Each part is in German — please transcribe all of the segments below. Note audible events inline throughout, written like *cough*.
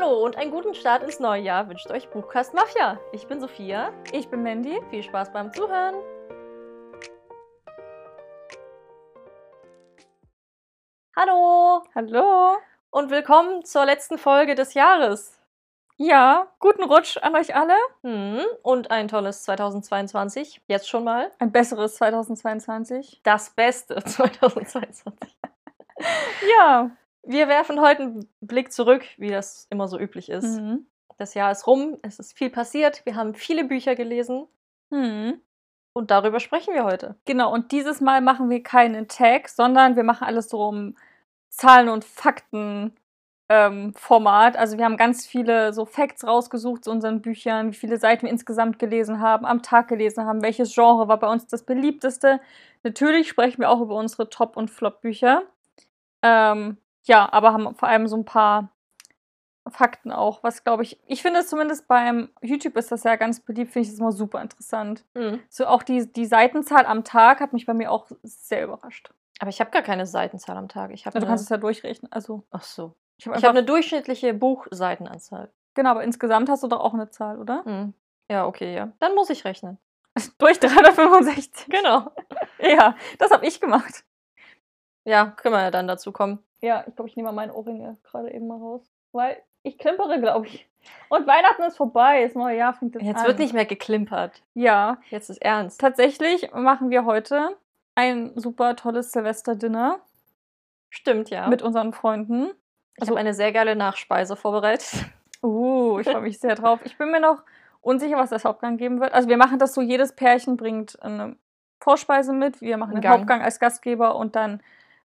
Hallo und einen guten Start ins neue Jahr wünscht euch Buchkast Mafia. Ich bin Sophia. Ich bin Mandy. Viel Spaß beim Zuhören. Hallo Hallo. und willkommen zur letzten Folge des Jahres. Ja, guten Rutsch an euch alle. Hm, und ein tolles 2022. Jetzt schon mal. Ein besseres 2022. Das Beste *laughs* 2022. *laughs* Ja. Wir werfen heute einen Blick zurück, wie das immer so üblich ist. Mhm. Das Jahr ist rum, es ist viel passiert, wir haben viele Bücher gelesen Mhm. und darüber sprechen wir heute. Genau, und dieses Mal machen wir keinen Tag, sondern wir machen alles so um Zahlen und Fakten. Ähm. Also wir haben ganz viele so Facts rausgesucht zu unseren Büchern, wie viele Seiten wir insgesamt gelesen haben, am Tag gelesen haben, welches Genre war bei uns das beliebteste. Natürlich sprechen wir auch über unsere Top- und Flop-Bücher. Ähm, ja, aber haben vor allem so ein paar Fakten auch, was glaube ich, ich finde es zumindest beim YouTube ist das ja ganz beliebt, finde ich das immer super interessant. Hm. So auch die, die Seitenzahl am Tag hat mich bei mir auch sehr überrascht. Aber ich habe gar keine Seitenzahl am Tag. Ich Ja, du eine, kannst es ja durchrechnen. Also ach so. ich habe einfach, eine durchschnittliche Buchseitenanzahl. genau, aber insgesamt hast du doch auch eine Zahl, oder? Hm. Ja, okay, ja. Dann muss ich rechnen. *laughs* Durch 365. Genau. *laughs* Ja, das habe ich gemacht. Ja, können wir ja dann dazu kommen. Ja, ich glaube, ich nehme mal meinen Ohrringe gerade eben mal raus, weil ich klimpere, glaube ich. Und Weihnachten ist vorbei, das neue Jahr fängt jetzt, Jetzt an. wird nicht mehr geklimpert. Ja, Jetzt ist ernst. tatsächlich machen wir heute ein super tolles Silvester-Dinner Stimmt, ja. mit unseren Freunden. ich habe eine sehr geile Nachspeise vorbereitet. *laughs* Uh, ich freue mich sehr drauf. Ich bin mir noch unsicher, was das Hauptgang geben wird. Also wir machen das so, jedes Pärchen bringt eine Vorspeise mit. Wir machen Einen den Gang. Hauptgang als Gastgeber und dann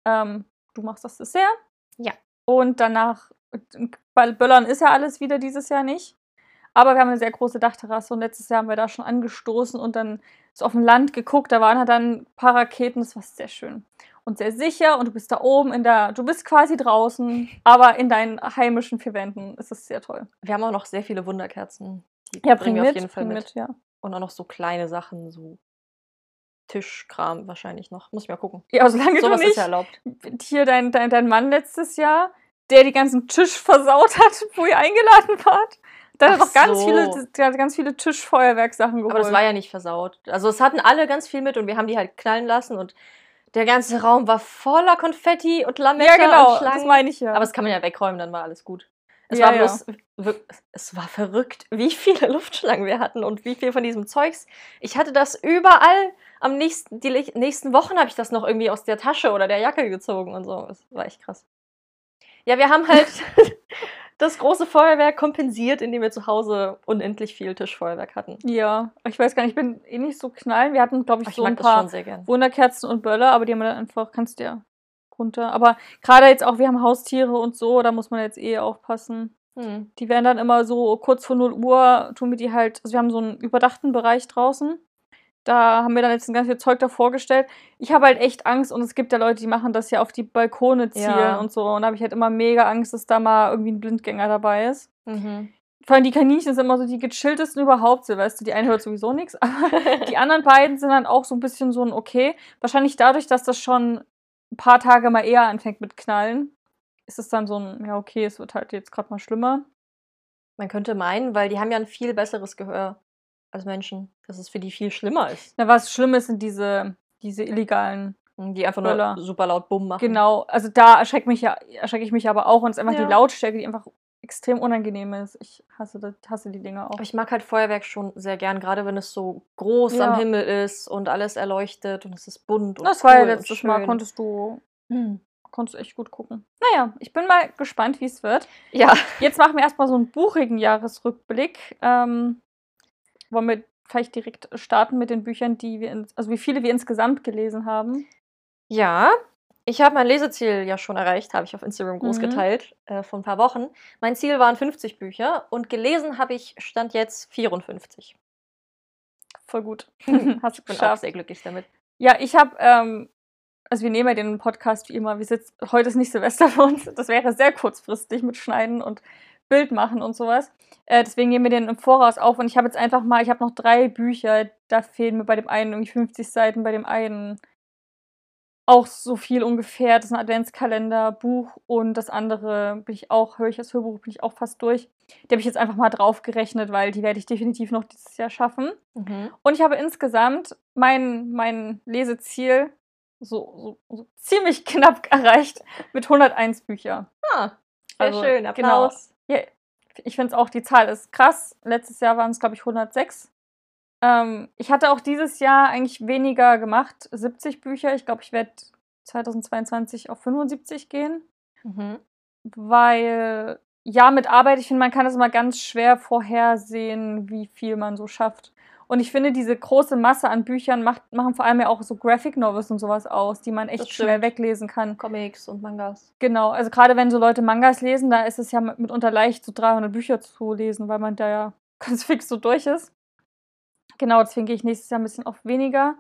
ähm, du machst das Dessert. Ja. Und danach, weil Böllern ist ja alles wieder dieses Jahr nicht. Aber wir haben eine sehr große Dachterrasse und letztes Jahr haben wir da schon angestoßen und dann so auf dem Land geguckt. Da waren halt dann ein paar Raketen, das war sehr schön. Und sehr sicher und du bist da oben in der, du bist quasi draußen, aber in deinen heimischen vier Wänden ist es sehr toll. Wir haben auch noch sehr viele Wunderkerzen. Die Ja, bringen bring wir mit, auf jeden Fall mit. mit, ja. Und auch noch so kleine Sachen, so Tischkram wahrscheinlich noch. Muss ich mal gucken. Ja, solange Sowas du ist nicht ja erlaubt. hier dein, dein, dein Mann letztes Jahr, der die ganzen Tisch versaut hat, *laughs* wo ihr eingeladen wart. Da hat er doch ganz so. viele, ganz viele Tischfeuerwerksachen geholt. Aber das war ja nicht versaut. Also es hatten alle ganz viel mit und wir haben die halt knallen lassen und der ganze Raum war voller Konfetti und Lametta ja, genau, und Schlangen. das meine ich ja. Aber das kann man ja wegräumen, dann war alles gut. Es Ja, war ja. bloß, wir- es war verrückt, wie viele *laughs* Luftschlangen wir hatten und wie viel von diesem Zeugs. Ich hatte das überall. Am nächsten, die nächsten Wochen habe ich das noch irgendwie aus der Tasche oder der Jacke gezogen und so. Das war echt krass. Ja, wir haben halt *laughs* das große Feuerwerk kompensiert, indem wir zu Hause unendlich viel Tischfeuerwerk hatten. ja, ich weiß gar nicht, ich bin eh nicht so knallen. Wir hatten, glaube ich, Ich so ein paar. Wunderkerzen und Böller, aber die haben wir dann einfach, kannst du ja runter. Aber gerade jetzt auch, wir haben Haustiere und so, da muss man jetzt eh aufpassen. Hm. Die werden dann immer so kurz vor 0 Uhr, tun wir die halt, also wir haben so einen überdachten Bereich draußen. Da haben wir dann jetzt ein ganz viel Zeug davor gestellt. Ich habe halt echt Angst und es gibt ja Leute, die machen das ja auf die Balkone zielen Ja. und so. Und da habe ich halt immer mega Angst, dass da mal irgendwie ein Blindgänger dabei ist. Mhm. Vor allem die Kaninchen sind immer so die gechilltesten überhaupt, du, die eine hört sowieso nichts, *laughs* aber die *laughs* anderen beiden sind dann auch so ein bisschen so ein okay. Wahrscheinlich dadurch, dass das schon ein paar Tage mal eher anfängt mit Knallen, ist es dann so ein, ja okay, es wird halt jetzt gerade mal schlimmer. Man könnte meinen, weil die haben ja ein viel besseres Gehör als Menschen, dass es für die viel schlimmer ist. Na, was schlimm ist, sind diese, diese illegalen. Die einfach nur Böller. super laut Bumm machen. Genau, also da erschreckt mich ja, erschrecke ich mich aber auch und es ist einfach Ja. die Lautstärke, die einfach extrem unangenehm ist. Ich hasse, das, hasse die Dinger auch. Aber ich mag halt Feuerwerk schon sehr gern, gerade wenn es so groß Ja. am Himmel ist und alles erleuchtet und es ist bunt und das war ja cool letztes Mal, schön. konntest du, Hm. konntest du echt gut gucken. Naja, ich bin mal gespannt, wie es wird. Ja, Jetzt machen wir erstmal so einen buchigen Jahresrückblick. Ähm, wollen wir vielleicht direkt starten mit den Büchern, die wir, in, also wie viele wir insgesamt gelesen haben. ja. Ich habe mein Leseziel ja schon erreicht, habe ich auf Instagram groß Mhm. geteilt, äh, vor ein paar Wochen. Mein Ziel waren 50 Bücher und gelesen habe ich, stand jetzt 54. Voll gut. *laughs* *laughs* Hast du Ich bin auch geschafft. sehr glücklich damit. Ja, ich habe, ähm, also wir nehmen ja den Podcast wie immer. Wir sitzen, heute ist nicht Silvester *laughs* für uns. Das wäre sehr kurzfristig mit Schneiden und Bild machen und sowas. Äh, deswegen nehmen wir den im Voraus auf. Und ich habe jetzt einfach mal, ich habe noch drei Bücher. Da fehlen mir bei dem einen irgendwie 50 Seiten, bei dem einen auch so viel ungefähr. Das ist ein Adventskalender, Buch und das andere bin ich auch, höre ich das Hörbuch, bin ich auch fast durch. Die habe ich jetzt einfach mal draufgerechnet, weil die werde ich definitiv noch dieses Jahr schaffen. Mhm. Und ich habe insgesamt mein, mein Leseziel so, so, so ziemlich *laughs* knapp erreicht mit 101 Bücher. Ah, sehr Also, schön. genau. Ja, ich finde es auch, die Zahl ist krass. Letztes Jahr waren es, glaube ich, 106. Ähm, ich hatte auch dieses Jahr eigentlich weniger gemacht, 70 Bücher. Ich glaube, ich werde 2022 auf 75 gehen, Mhm. weil ja, mit Arbeit, ich finde, man kann es immer ganz schwer vorhersehen, wie viel man so schafft. Und ich finde, diese große Masse an Büchern macht, machen vor allem ja auch so Graphic Novels und sowas aus, die man echt schnell stimmt. weglesen kann. Comics und Mangas. Genau, also gerade wenn so Leute Mangas lesen, da ist es ja mitunter leicht, so 300 Bücher zu lesen, weil man da ja *laughs* ganz fix so durch ist. Genau, deswegen gehe ich nächstes Jahr ein bisschen auf weniger.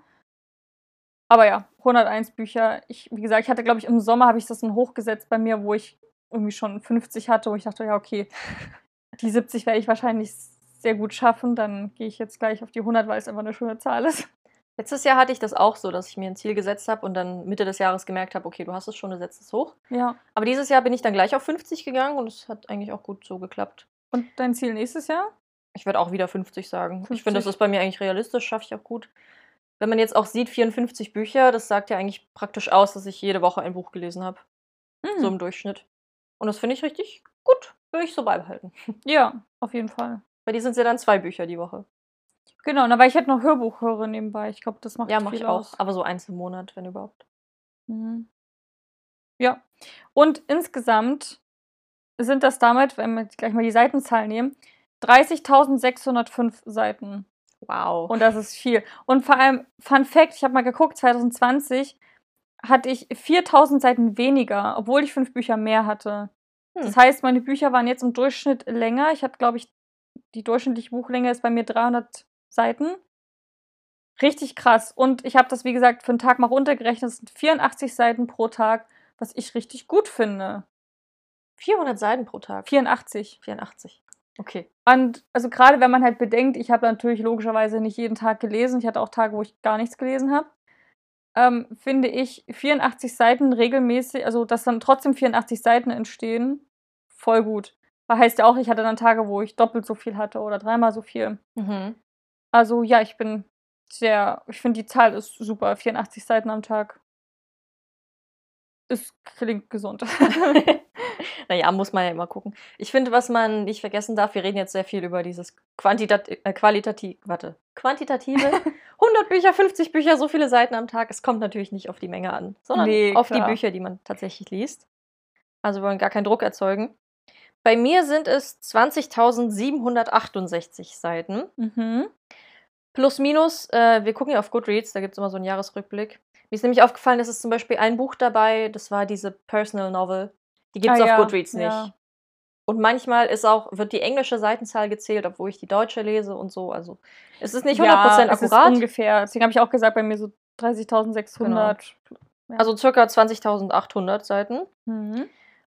Aber ja, 101 Bücher. Ich, wie gesagt, ich hatte, glaube ich, im Sommer habe ich das dann hochgesetzt bei mir, wo ich irgendwie schon 50 hatte, wo ich dachte, ja, okay, *laughs* die 70 werde ich wahrscheinlich sehr gut schaffen. Dann gehe ich jetzt gleich auf die 100, weil es einfach eine schöne Zahl ist. Letztes Jahr hatte ich das auch so, dass ich mir ein Ziel gesetzt habe und dann Mitte des Jahres gemerkt habe, okay, du hast es schon, du setzt es hoch. Ja. Aber dieses Jahr bin ich dann gleich auf 50 gegangen und es hat eigentlich auch gut so geklappt. Und dein Ziel nächstes Jahr? Ich würde auch wieder 50 sagen. Ich 50. finde, das ist bei mir eigentlich realistisch, schaffe ich auch gut. Wenn man jetzt auch sieht, 54 Bücher, das sagt ja eigentlich praktisch aus, dass ich jede Woche ein Buch gelesen habe. Hm. So im Durchschnitt. Und das finde ich richtig gut. Würde ich so beibehalten. Ja, auf jeden Fall. Bei dir sind es ja dann zwei Bücher die Woche. Genau, na, weil ich halt noch Hörbuch höre nebenbei. Ich glaube, das macht Ja, mache ich auch. aus. Aber so eins im Monat, wenn überhaupt. Mhm. Ja. Und insgesamt sind das damit, wenn wir gleich mal die Seitenzahl nehmen, 30.605 Seiten. Wow. Und das ist viel. Und vor allem, Fun Fact, ich habe mal geguckt, 2020 hatte ich 4000 Seiten weniger, obwohl ich fünf Bücher mehr hatte. Hm. Das heißt, meine Bücher waren jetzt im Durchschnitt länger. Ich habe, glaube ich, die durchschnittliche Buchlänge ist bei mir 300 Seiten. Richtig krass. Und ich habe das, wie gesagt, für einen Tag mal runtergerechnet. Das sind 84 Seiten pro Tag, was ich richtig gut finde. 400 Seiten pro Tag. 84. 84. Okay. Und also gerade wenn man halt bedenkt, ich habe natürlich logischerweise nicht jeden Tag gelesen. Ich hatte auch Tage, wo ich gar nichts gelesen habe. Ähm, finde ich 84 Seiten regelmäßig, also dass dann trotzdem 84 Seiten entstehen, voll gut. Weil heißt ja auch, ich hatte dann Tage, wo ich doppelt so viel hatte oder dreimal so viel. Mhm. Also ja, ich bin sehr, ich finde die Zahl ist super. 84 Seiten am Tag. Es klingt gesund. *laughs* naja, muss man ja immer gucken. Ich finde, was man nicht vergessen darf, wir reden jetzt sehr viel über dieses Quantitat äh, qualitativ, warte, quantitative. *laughs* 100 Bücher, 50 Bücher, so viele Seiten am Tag. Es kommt natürlich nicht auf die Menge an, sondern Nee, auf die Bücher, die man tatsächlich liest. Also wir wollen gar keinen Druck erzeugen. Bei mir sind es 20.768 Seiten. mhm. Plus, minus, äh, wir gucken ja auf Goodreads, da gibt es immer so einen Jahresrückblick. Mir ist nämlich aufgefallen, es ist zum Beispiel ein Buch dabei, das war diese Personal Novel. Die gibt es Ah, auf ja, Goodreads nicht. ja. Und manchmal ist auch, wird die englische Seitenzahl gezählt, obwohl ich die deutsche lese und so. Also es ist nicht 100% ja, es ist akkurat. ungefähr. Deswegen habe ich auch gesagt, bei mir so 30.600. Also circa 20.800 Seiten. Mhm.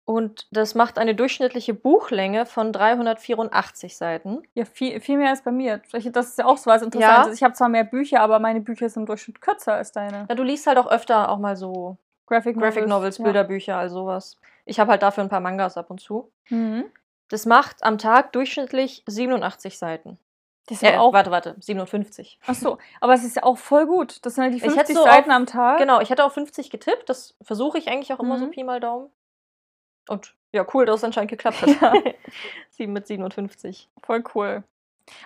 Und das macht eine durchschnittliche Buchlänge von 384 Seiten. Ja, viel, viel mehr als bei mir. Das ist ja auch so was Interessantes. Ja. Ich habe zwar mehr Bücher, aber meine Bücher sind im Durchschnitt kürzer als deine. Ja, du liest halt auch öfter auch mal so Graphic Novels. Graphic Novels, ja. Bilderbücher, all sowas. Ich habe halt dafür ein paar Mangas ab und zu. Mhm. Das macht am Tag durchschnittlich 87 Seiten. Das ist Äh, aber auch. Warte, warte, 57. Ach so, aber es ist ja auch voll gut. Das sind ja die Ich hätte 50 so Seiten auf- am Tag. Genau, ich hätte auf 50 getippt. Das versuche ich eigentlich auch immer so Mhm. Pi mal Daumen. Und ja, cool, dass es anscheinend geklappt hat. *laughs* Sieben mit 57. Voll cool.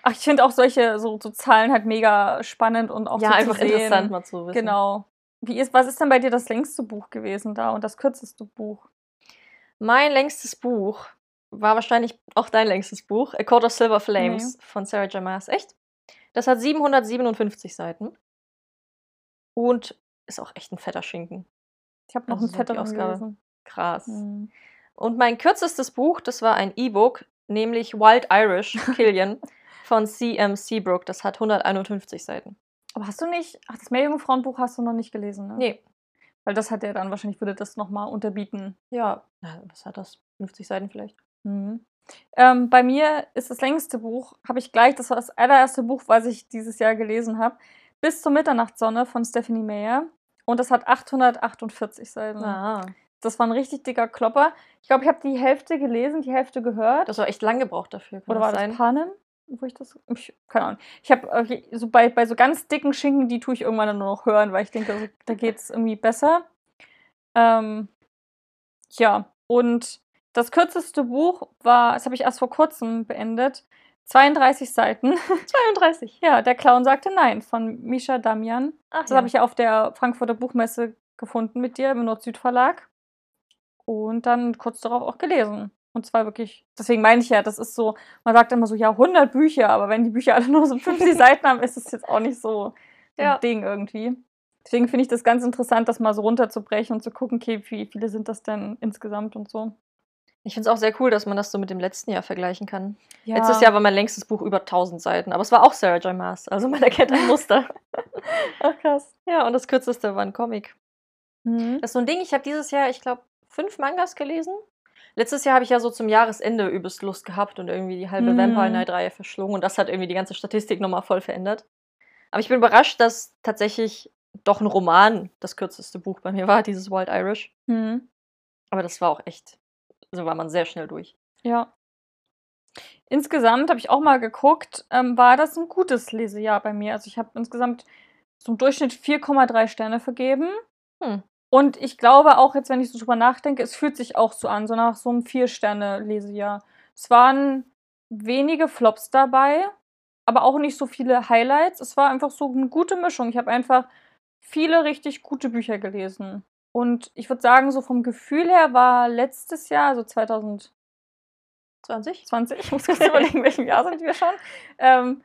Ach, ich finde auch solche so, so Zahlen halt mega spannend und auch ja, so einfach zu sehen. interessant mal zu wissen. Genau. Wie ist, was ist denn bei dir das längste Buch gewesen da und das kürzeste Buch? Mein längstes Buch war wahrscheinlich auch dein längstes Buch, A Court of Silver Flames von Sarah J. Maas. Echt? Das hat 757 Seiten. Und ist auch echt ein fetter Schinken. Ich habe noch Also die fetteren Ausgabe. gelesen. Krass. Mhm. Und mein kürzestes Buch, das war ein E-Book, nämlich Wild Irish *laughs* Killian von C.M. Seabrook. Das hat 151 Seiten. Aber hast du nicht, ach, das Meerjungfrauenbuch hast du noch nicht gelesen, ne? Nee, Weil das hat er dann wahrscheinlich, würde das nochmal unterbieten. ja, was hat das? 50 Seiten vielleicht? Mhm. Ähm, bei mir ist das längste Buch, habe ich gleich, das war das allererste Buch, was ich dieses Jahr gelesen habe, Bis zur Mitternachtssonne von Stephanie Meyer. und das hat 848 Seiten. Ah, Das war ein richtig dicker Klopper. Ich glaube, ich habe die Hälfte gelesen, die Hälfte gehört. das war echt lang gebraucht dafür. Oder war sein? das Panem? Wo ich das. Ich, keine Ahnung. Ich habe so bei, bei so ganz dicken Schinken, die tue ich irgendwann dann nur noch hören, weil ich denke, also, da geht es irgendwie besser. Ähm, ja, und das kürzeste Buch war, das habe ich erst vor kurzem beendet, 32 Seiten. *laughs* 32. ja, der Clown sagte nein von Misha Damian. Ach, Das habe ich ja auf der Frankfurter Buchmesse gefunden mit dir im Nord-Süd-Verlag. Und dann kurz darauf auch gelesen. Und zwar wirklich, deswegen meine ich ja, das ist so, man sagt immer so, ja, 100 Bücher, aber wenn die Bücher *laughs* alle nur so 50 *laughs* Seiten haben, ist es jetzt auch nicht so ein Ja. Ding irgendwie. Deswegen finde ich das ganz interessant, das mal so runterzubrechen und zu gucken, okay, wie viele sind das denn insgesamt und so. Ich finde es auch sehr cool, dass man das so mit dem letzten Jahr vergleichen kann. Ja. Letztes Jahr war mein längstes Buch über 1000 Seiten, aber es war auch Sarah J. Maas. Also man erkennt ein Muster. *laughs* Ach, krass. ja, und das kürzeste war ein Comic. Mhm. Das ist so ein Ding, ich habe dieses Jahr, ich glaube, fünf Mangas gelesen. Letztes Jahr habe ich ja so zum Jahresende übelst Lust gehabt und irgendwie die halbe Mhm. Vampire Night-Reihe verschlungen und das hat irgendwie die ganze Statistik nochmal voll verändert. Aber ich bin überrascht, dass tatsächlich doch ein Roman das kürzeste Buch bei mir war, dieses Wild Irish. Mhm. Aber das war auch echt, so war man sehr schnell durch. Ja. Insgesamt habe ich auch mal geguckt, ähm, war das ein gutes Lesejahr bei mir. Also ich habe insgesamt im Durchschnitt 4,3 Sterne vergeben. Hm. Und ich glaube auch jetzt, wenn ich so drüber nachdenke, es fühlt sich auch so an, so nach so einem Vier-Sterne-Lesejahr. Es waren wenige Flops dabei, aber auch nicht so viele Highlights. Es war einfach so eine gute Mischung. Ich habe einfach viele richtig gute Bücher gelesen. Und ich würde sagen, so vom Gefühl her war letztes Jahr, also 2000 20? 20, ich muss kurz überlegen, in welchem Jahr sind wir schon. Ähm,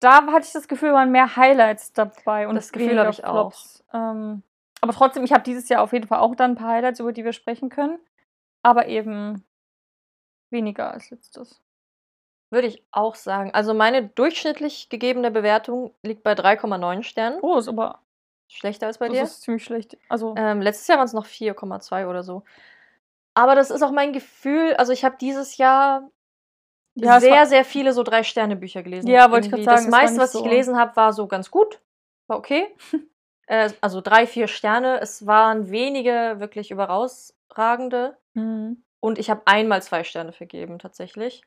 da hatte ich das Gefühl, waren mehr Highlights dabei und Das Gefühl habe ich auch. Flops. Ähm, aber trotzdem, ich habe dieses Jahr auf jeden Fall auch dann ein paar Highlights, über die wir sprechen können. Aber eben weniger als letztes. Würde ich auch sagen. Also meine durchschnittlich gegebene Bewertung liegt bei 3,9 Sternen. Oh, ist aber Schlechter als bei das dir. ist ziemlich schlecht. Also, Ähm, letztes Jahr waren es noch 4,2 oder so. Aber das ist auch mein Gefühl. Also ich habe dieses Jahr ja, sehr, sehr viele so Drei-Sterne-Bücher gelesen. Ja, wollte ich Irgendwie sagen, Das meiste, was ich so- gelesen habe, war so ganz gut. War okay. *laughs* äh, also drei, vier Sterne. Es waren wenige wirklich überausragende. Mhm. Und ich habe einmal zwei Sterne vergeben, tatsächlich.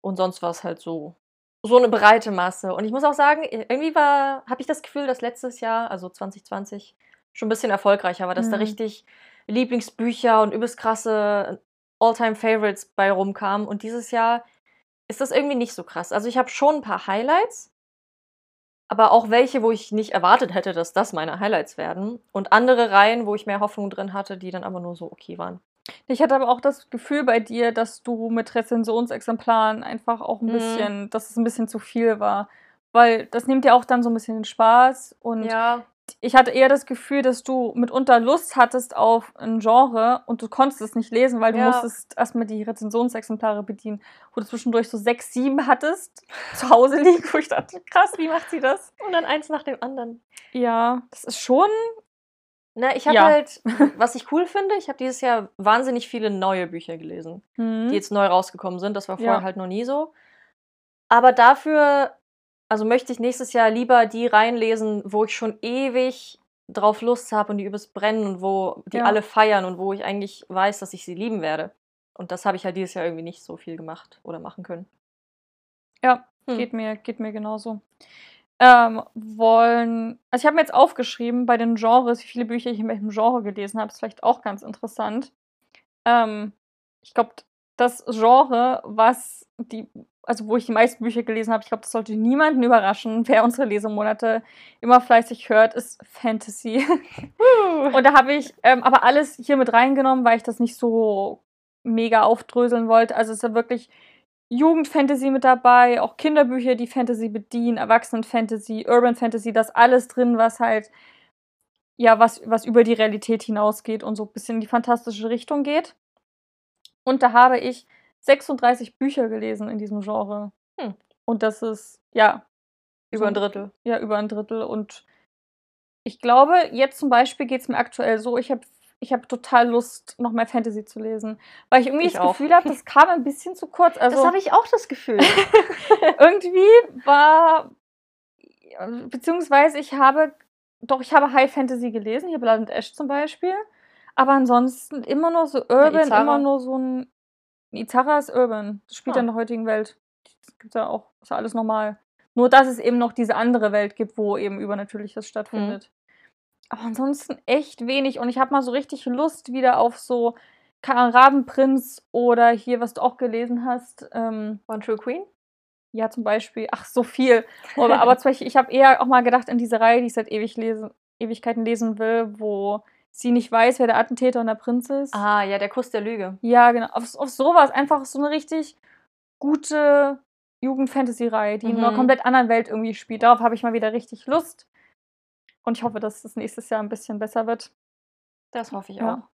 Und sonst war es halt so, so eine breite Masse. Und ich muss auch sagen, irgendwie war, habe ich das Gefühl, dass letztes Jahr, also 2020, schon ein bisschen erfolgreicher war, dass da Mhm. richtig Lieblingsbücher und übelst krasse All-Time-Favorites bei rumkamen. Und dieses Jahr ist das irgendwie nicht so krass. Also ich habe schon ein paar Highlights, aber auch welche, wo ich nicht erwartet hätte, dass das meine Highlights werden. Und andere Reihen, wo ich mehr Hoffnung drin hatte, die dann aber nur so okay waren. Ich hatte aber auch das Gefühl bei dir, dass du mit Rezensionsexemplaren einfach auch ein Mhm. bisschen, dass es ein bisschen zu viel war. Weil das nimmt ja auch dann so ein bisschen den Spaß. Und Ja, ich hatte eher das Gefühl, dass du mitunter Lust hattest auf ein Genre und du konntest es nicht lesen, weil du Ja. musstest erstmal die Rezensionsexemplare bedienen, wo du zwischendurch so sechs, sieben hattest, *laughs* zu Hause liegen, wo ich dachte, krass, wie macht sie das? und dann eins nach dem anderen. Ja, das ist schon. Na, ich habe Ja. halt, *laughs* was ich cool finde, ich habe dieses Jahr wahnsinnig viele neue Bücher gelesen, Hm. die jetzt neu rausgekommen sind. Das war vorher Ja. halt noch nie so. Aber dafür, also möchte ich nächstes Jahr lieber die reinlesen, wo ich schon ewig drauf Lust habe und die übelst brennen und wo die Ja. alle feiern und wo ich eigentlich weiß, dass ich sie lieben werde. Und das habe ich halt dieses Jahr irgendwie nicht so viel gemacht oder machen können. Ja, Hm. geht, mir, geht mir genauso. Ähm, wollen. Also ich habe mir jetzt aufgeschrieben bei den Genres, wie viele Bücher ich in welchem Genre gelesen habe. Ist vielleicht auch ganz interessant. Ähm, ich glaube, das Genre, was die, also wo ich die meisten Bücher gelesen habe, ich glaube, das sollte niemanden überraschen, *laughs* wer unsere Lesemonate immer fleißig hört, ist Fantasy. *laughs* Und da habe ich ähm, aber alles hier mit reingenommen, weil ich das nicht so mega aufdröseln wollte. Also es ist ja wirklich Jugendfantasy mit dabei, auch Kinderbücher, die Fantasy bedienen, Erwachsenen-Fantasy, Urban Fantasy, das alles drin, was halt, ja, was, was über die Realität hinausgeht und so ein bisschen in die fantastische Richtung geht. Und da habe ich 36 Bücher gelesen in diesem Genre. Hm. Und das ist, ja, Über ein Drittel. ja, über ein Drittel. Und ich glaube, jetzt zum Beispiel geht es mir aktuell so, ich habe ich hab total Lust, noch mehr Fantasy zu lesen. Weil ich irgendwie Ich das auch. Gefühl habe, das *laughs* kam ein bisschen zu kurz. Also das habe ich auch das Gefühl. *laughs* irgendwie war, beziehungsweise ich habe doch, ich habe High Fantasy gelesen, hier Blood and Ash zum Beispiel. Aber ansonsten immer nur so Urban, immer nur so ein. Izara ist Urban. Das spielt Ah. ja in der heutigen Welt. Das gibt's ja auch. Ist ja alles normal. Nur, dass es eben noch diese andere Welt gibt, wo eben Übernatürliches stattfindet. Aber ansonsten echt wenig. Und ich habe mal so richtig Lust wieder auf so Rabenprinz oder hier, was du auch gelesen hast. Ähm, One True Queen? ja, zum Beispiel, ach, so viel. Aber, aber zum *laughs* Beispiel, ich habe eher auch mal gedacht an diese Reihe, die ich seit ewig lesen, Ewigkeiten lesen will, wo sie nicht weiß, wer der Attentäter und der Prinz ist. Ah, ja, der Kuss der Lüge. Ja, genau. Auf, auf sowas. Einfach so eine richtig gute Jugend-Fantasy-Reihe, die in einer Mhm. komplett anderen Welt irgendwie spielt. Darauf habe ich mal wieder richtig Lust. Und ich hoffe, dass es nächstes Jahr ein bisschen besser wird. Das hoffe ich Ja. auch.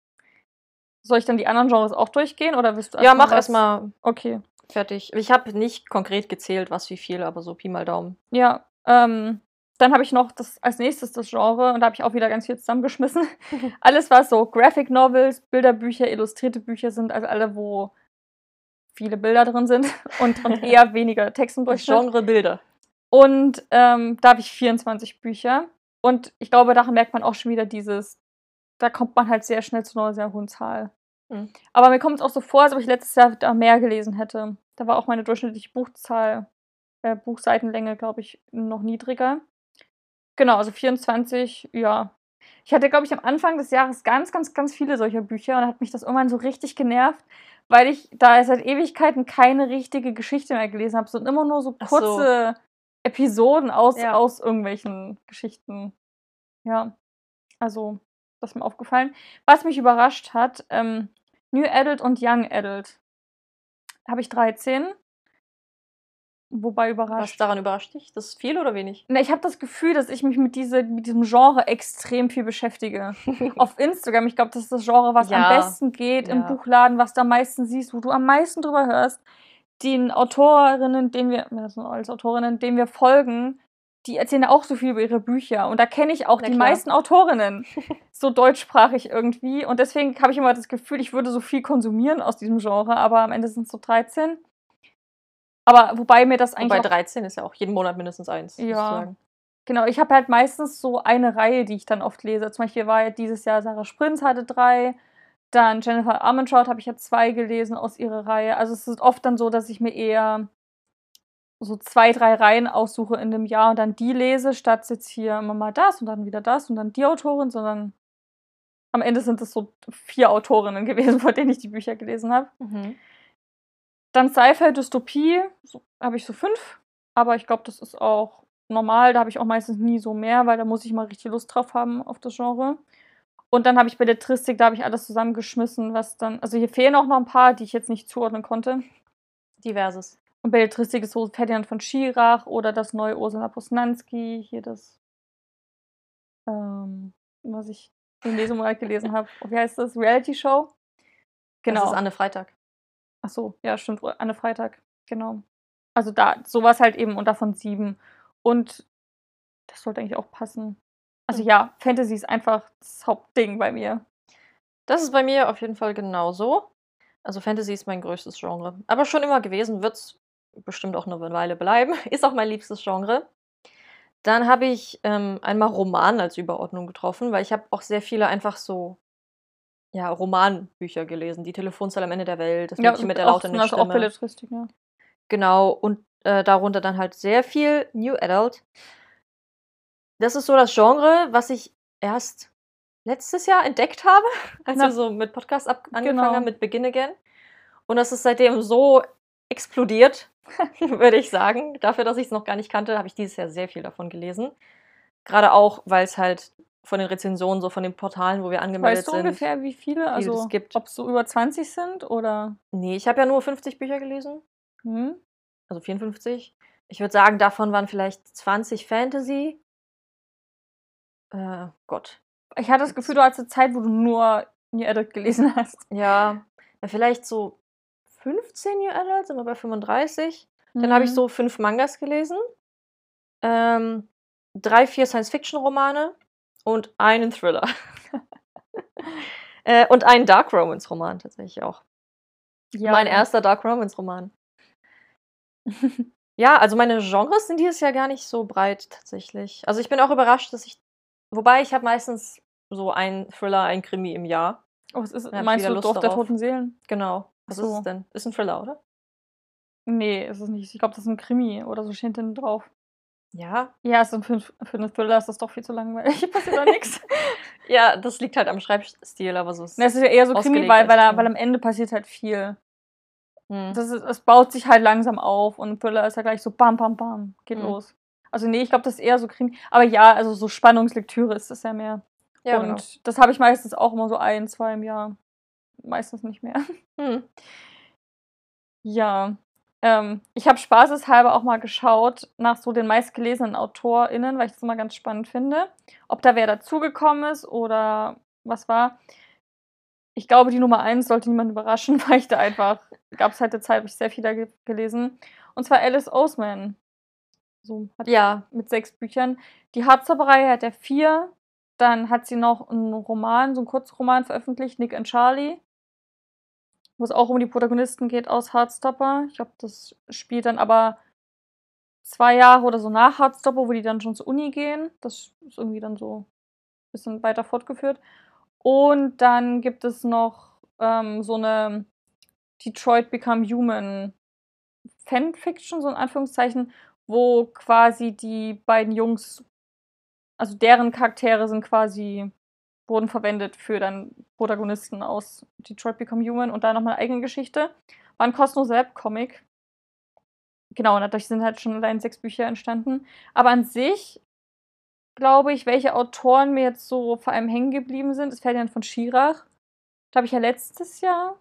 Soll ich dann die anderen Genres auch durchgehen oder willst du Ja, erst mal mach erstmal Okay. fertig. Ich habe nicht konkret gezählt, was wie viel, aber so Pi mal Daumen. Ja, ähm, dann habe ich noch das als nächstes das Genre und da habe ich auch wieder ganz viel zusammengeschmissen. *laughs* Alles, was so Graphic Novels, Bilderbücher, illustrierte Bücher sind, also alle, wo viele Bilder drin sind *laughs* und, und eher weniger Text im Das Durchschnitt. Genre Bilder. Und ähm, da habe ich 24 Bücher. Und ich glaube, daran merkt man auch schon wieder dieses, da kommt man halt sehr schnell zu einer sehr hohen Zahl. Mhm. Aber mir kommt es auch so vor, als ob ich letztes Jahr da mehr gelesen hätte. Da war auch meine durchschnittliche Buchzahl, äh, Buchseitenlänge, glaube ich, noch niedriger. Genau, also 24, ja. Ich hatte, glaube ich, am Anfang des Jahres ganz, ganz, ganz viele solcher Bücher und hat mich das irgendwann so richtig genervt, weil ich da seit Ewigkeiten keine richtige Geschichte mehr gelesen habe, sondern immer nur so Ach so. kurze Episoden aus, Ja. aus irgendwelchen Geschichten. Ja, also, das ist mir aufgefallen. Was mich überrascht hat, ähm, New Adult und Young Adult. Habe ich 13. Wobei Was überrascht. daran überrascht dich? Das ist viel oder wenig? Na, ich habe das Gefühl, dass ich mich mit, diese, mit diesem Genre extrem viel beschäftige. *laughs* Auf Instagram, ich glaube, das ist das Genre, was Ja. am besten geht im Ja. Buchladen, was du am meisten siehst, wo du am meisten drüber hörst. Den Autorinnen, denen wir, als Autorinnen, denen wir folgen, die erzählen auch so viel über ihre Bücher. Und da kenne ich auch Na die klar. meisten Autorinnen. *laughs* so deutschsprachig irgendwie. Und deswegen habe ich immer das Gefühl, ich würde so viel konsumieren aus diesem Genre, aber am Ende sind es so 13. Aber wobei mir das eigentlich. Auch 13 ist ja auch jeden Monat mindestens eins. Ja. Genau, ich habe halt meistens so eine Reihe, die ich dann oft lese. Zum Beispiel war ja dieses Jahr Sarah Sprinz hatte drei, dann Jennifer Armentrout habe ich ja zwei gelesen aus ihrer Reihe. Also es ist oft dann so, dass ich mir eher so zwei, drei Reihen aussuche in dem Jahr und dann die lese, statt jetzt hier immer mal das und dann wieder das und dann die Autorin, sondern am Ende sind es so vier Autorinnen *laughs* gewesen, von denen ich die Bücher gelesen habe. Mhm. Dann Sci-Fi Dystopie, so, habe ich so fünf. Aber ich glaube, das ist auch normal. Da habe ich auch meistens nie so mehr, weil da muss ich mal richtig Lust drauf haben auf das Genre. Und dann habe ich Belletristik, da habe ich alles zusammengeschmissen, was dann. Also hier fehlen auch noch ein paar, die ich jetzt nicht zuordnen konnte. Diverses. Und Belletristik ist so Ferdinand von Schirach oder das neue Ursula Posnanski, hier das, ähm, was ich im Lesemonat gelesen habe. Wie heißt das? Reality Show? Genau. Das ist Anne Freitag. Ach so, ja, stimmt. Anne Freitag, genau. Also da, sowas halt eben und davon sieben. Und das sollte eigentlich auch passen. Also Mhm. ja, Fantasy ist einfach das Hauptding bei mir. Das ist bei mir auf jeden Fall genauso. Also Fantasy ist mein größtes Genre. Aber schon immer gewesen, wird es bestimmt auch eine Weile bleiben. *laughs* Ist auch mein liebstes Genre. Dann habe ich ähm, einmal Roman als Überordnung getroffen, weil ich habe auch sehr viele einfach so ja, Romanbücher gelesen. Die Telefonzelle am Ende der Welt, das Mädchen mit der lauten also auch Stimme. Belletristik, ja. Genau, und äh, darunter dann halt sehr viel New Adult. Das ist so das Genre, was ich erst letztes Jahr entdeckt habe, *laughs* als Na, wir so mit Podcast ab angefangen genau. haben, mit Begin Again. Und das ist seitdem so explodiert, *laughs* würde ich sagen. Dafür, dass ich es noch gar nicht kannte, habe ich dieses Jahr sehr viel davon gelesen. Gerade auch, weil es halt von den Rezensionen, so von den Portalen, wo wir angemeldet Weißt du sind. ungefähr, wie viele? es Also, gibt. ob es so über 20 sind oder? Nee, ich habe ja nur 50 Bücher gelesen. Hm? also 54. Ich würde sagen, davon waren vielleicht 20 Fantasy. Äh, Gott. Ich hatte das Gefühl, du hattest eine Zeit, wo du nur New Adult gelesen *laughs* hast. Ja, ja, vielleicht so 15 New Adults, sind wir bei 35. Dann habe ich Mhm. so fünf Mangas gelesen. Ähm, drei, vier Science-Fiction-Romane und einen Thriller. *laughs* äh, und einen Dark Romance-Roman tatsächlich auch. ja, Mein erster Dark Romance-Roman. *laughs* Ja, also meine Genres sind dieses Jahr gar nicht so breit tatsächlich. Also ich bin auch überrascht, dass ich Wobei ich habe meistens so einen Thriller, einen Krimi im Jahr. Oh, was ist, meinst du Lust Dorf der darauf. toten Seelen? Genau. Was so. ist es denn? Ist ein Thriller, oder? Nee, ist es nicht. Ich glaube, das ist ein Krimi oder so steht hinten drauf. Ja. Ja, ist für, für einen Thriller ist das doch viel zu langweilig. Hier *laughs* passiert doch nichts. *laughs* Ja, das liegt halt am Schreibstil, aber so ist Es ist ja eher so Krimi, weil, weil, weil am Ende passiert halt viel. Hm. Das ist, es baut sich halt langsam auf und ein Thriller ist ja gleich so bam, bam, bam, geht Mhm. los. Also nee, ich glaube, das ist eher so Krimi. Aber ja, also so Spannungslektüre ist das ja mehr. Ja, und genau. das habe ich meistens auch immer so ein, zwei im Jahr. Meistens nicht mehr. Hm. Ja. Ähm, ich habe spaßeshalber auch mal geschaut nach so den meistgelesenen AutorInnen, weil ich das immer ganz spannend finde. Ob da wer dazugekommen ist oder was war. Ich glaube, die Nummer eins sollte niemand überraschen, *laughs* weil ich da einfach, gab es halt eine Zeit, habe ich sehr viel da ge gelesen. Und zwar Alice Oseman. So hat Ja. mit sechs Büchern. Die Hardstopper-Reihe hat er vier. Dann hat sie noch einen Roman, so einen Kurzroman veröffentlicht, Nick and Charlie, wo es auch um die Protagonisten geht aus Hardstopper. Ich glaube, das spielt dann aber zwei Jahre oder so nach Hardstopper, wo die dann schon zur Uni gehen. Das ist irgendwie dann so ein bisschen weiter fortgeführt. Und dann gibt es noch ähm, so eine Detroit Become Human Fanfiction, so in Anführungszeichen, wo quasi die beiden Jungs, also deren Charaktere sind quasi, wurden verwendet für dann Protagonisten aus Detroit Become Human und da nochmal eine eigene Geschichte. War ein kostenloser Webcomic. Genau, und dadurch sind halt schon allein sechs Bücher entstanden. Aber an sich glaube ich, welche Autoren mir jetzt so vor allem hängen geblieben sind, ist Ferdinand von Schirach. Da habe ich ja letztes Jahr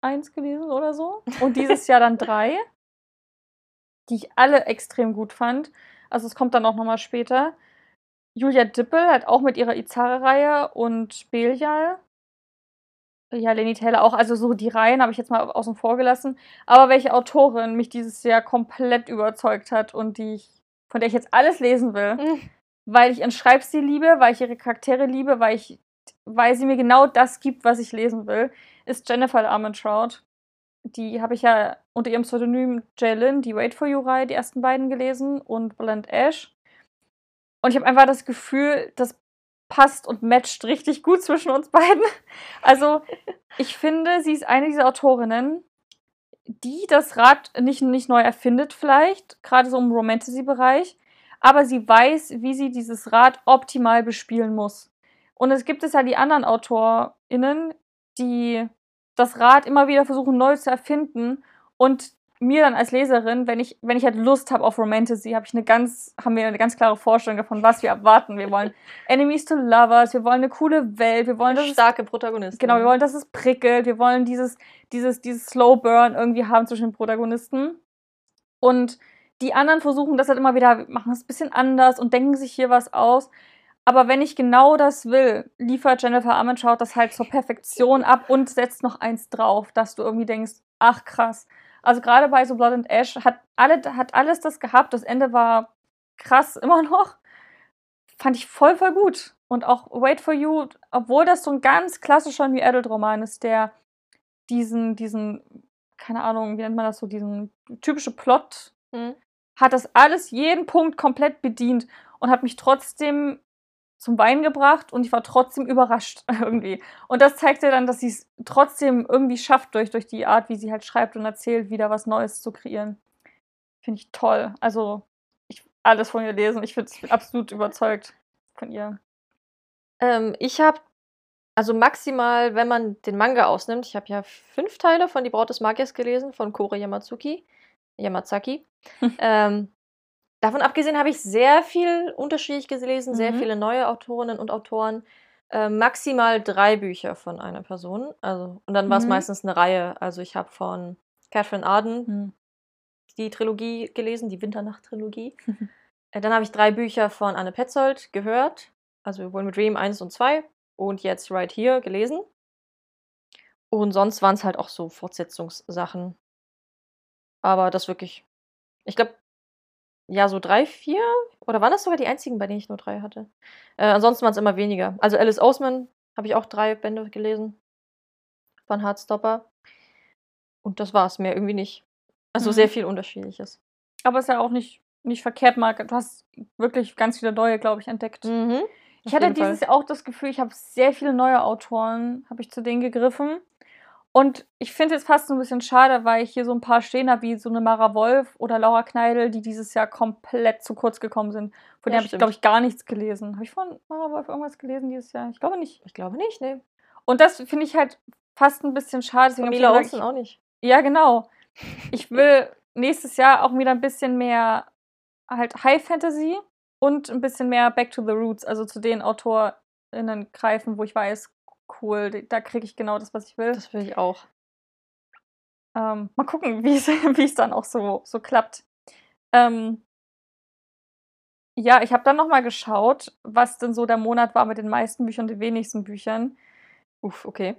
eins gelesen oder so. Und dieses Jahr dann drei, die ich alle extrem gut fand. Also es kommt dann auch nochmal später. Julia Dippel hat auch mit ihrer Izare-Reihe und Belial. Ja, Lenny Taylor auch. Also so die Reihen habe ich jetzt mal außen vor gelassen. Aber welche Autorin mich dieses Jahr komplett überzeugt hat und die ich, von der ich jetzt alles lesen will, Hm. weil ich ihren Schreibstil liebe, weil ich ihre Charaktere liebe, weil ich, weil sie mir genau das gibt, was ich lesen will, ist Jennifer Armentrout. Die habe ich ja unter ihrem Pseudonym Jaylin, die Wait for You-Reihe, die ersten beiden gelesen und Blend Ash. Und ich habe einfach das Gefühl, das passt und matcht richtig gut zwischen uns beiden. *laughs* Also, ich finde, sie ist eine dieser Autorinnen, die das Rad nicht, nicht neu erfindet, vielleicht, gerade so im Romantasy-Bereich, aber sie weiß, wie sie dieses Rad optimal bespielen muss. Und es gibt es ja die anderen AutorInnen, die das Rad immer wieder versuchen neu zu erfinden und mir dann als Leserin, wenn ich, wenn ich halt Lust habe auf Romantasy, habe ich eine ganz, haben wir eine ganz klare Vorstellung davon, was wir erwarten. Wir wollen *laughs* Enemies to Lovers, wir wollen eine coole Welt, wir wollen, dass es Starke Protagonisten. Genau, wir wollen, dass es prickelt, wir wollen dieses, dieses, dieses Slow Burn irgendwie haben zwischen den Protagonisten. Und die anderen versuchen das halt immer wieder, machen es ein bisschen anders und denken sich hier was aus. Aber wenn ich genau das will, liefert Jennifer Armentrout das halt zur Perfektion ab und setzt noch eins drauf, dass du irgendwie denkst, ach krass. Also gerade bei so Blood and Ash hat, alle, hat alles das gehabt. Das Ende war krass *laughs* immer noch. Fand ich voll, voll gut. Und auch Wait for You, obwohl das so ein ganz klassischer New Adult Roman ist, der diesen, diesen, keine Ahnung, wie nennt man das so, diesen typische Plot, Hm. hat das alles jeden Punkt komplett bedient und hat mich trotzdem zum Weinen gebracht und ich war trotzdem überrascht *laughs* irgendwie. Und das zeigte dann, dass sie es trotzdem irgendwie schafft, durch, durch die Art, wie sie halt schreibt und erzählt, wieder was Neues zu kreieren. Finde ich toll. Also, ich alles von ihr lesen. Ich, bin absolut überzeugt von ihr. Ähm, ich habe, also maximal, wenn man den Manga ausnimmt, ich habe ja fünf Teile von Die Braut des Magiers gelesen, von Kore Yamazuki, Yamazaki. *laughs* ähm, davon abgesehen habe ich sehr viel unterschiedlich gelesen, sehr Mhm. viele neue Autorinnen und Autoren. Äh, maximal drei Bücher von einer Person. Also, und dann war es Mhm. meistens eine Reihe. Also ich habe von Catherine Arden Hm. die Trilogie gelesen, die Winternacht-Trilogie. *laughs* Äh, Dann habe ich drei Bücher von Anne Petzold gehört, also When We Dream 1 und 2 und jetzt Right Here gelesen. Und sonst waren es halt auch so Fortsetzungssachen. Aber das wirklich, ich glaube, ja, so drei, vier? Oder waren das sogar die einzigen, bei denen ich nur drei hatte? Äh, ansonsten waren es immer weniger. Also Alice Oseman habe ich auch drei Bände gelesen von Heartstopper. Und das war es mehr irgendwie nicht. Also Mhm. sehr viel Unterschiedliches. Aber ist ja auch nicht, nicht verkehrt, Marc. Du hast wirklich ganz viele neue, glaube ich, entdeckt. Mhm. Ich hatte Fall. dieses Jahr auch das Gefühl, ich habe sehr viele neue Autoren, habe ich zu denen gegriffen. Und ich finde es fast so ein bisschen schade, weil ich hier so ein paar stehen habe, wie so eine Mara Wolf oder Laura Kneidel, die dieses Jahr komplett zu kurz gekommen sind. Von Ja, denen habe ich, glaube ich, gar nichts gelesen. Habe ich von Mara Wolf irgendwas gelesen dieses Jahr? Ich glaube nicht. Ich glaube nicht, ne. Und das finde ich halt fast ein bisschen schade. Deswegen gesagt, Olsen auch nicht. ich, ja, genau. Ich will nächstes Jahr auch wieder ein bisschen mehr halt High Fantasy und ein bisschen mehr Back to the Roots, also zu den AutorInnen greifen, wo ich weiß, cool, da kriege ich genau das, was ich will. Das will ich auch. Ähm, mal gucken, *laughs* wie es dann auch so, so klappt. Ähm, ja, ich habe dann noch mal geschaut, was denn so der Monat war mit den meisten Büchern und den wenigsten Büchern. Uff, okay.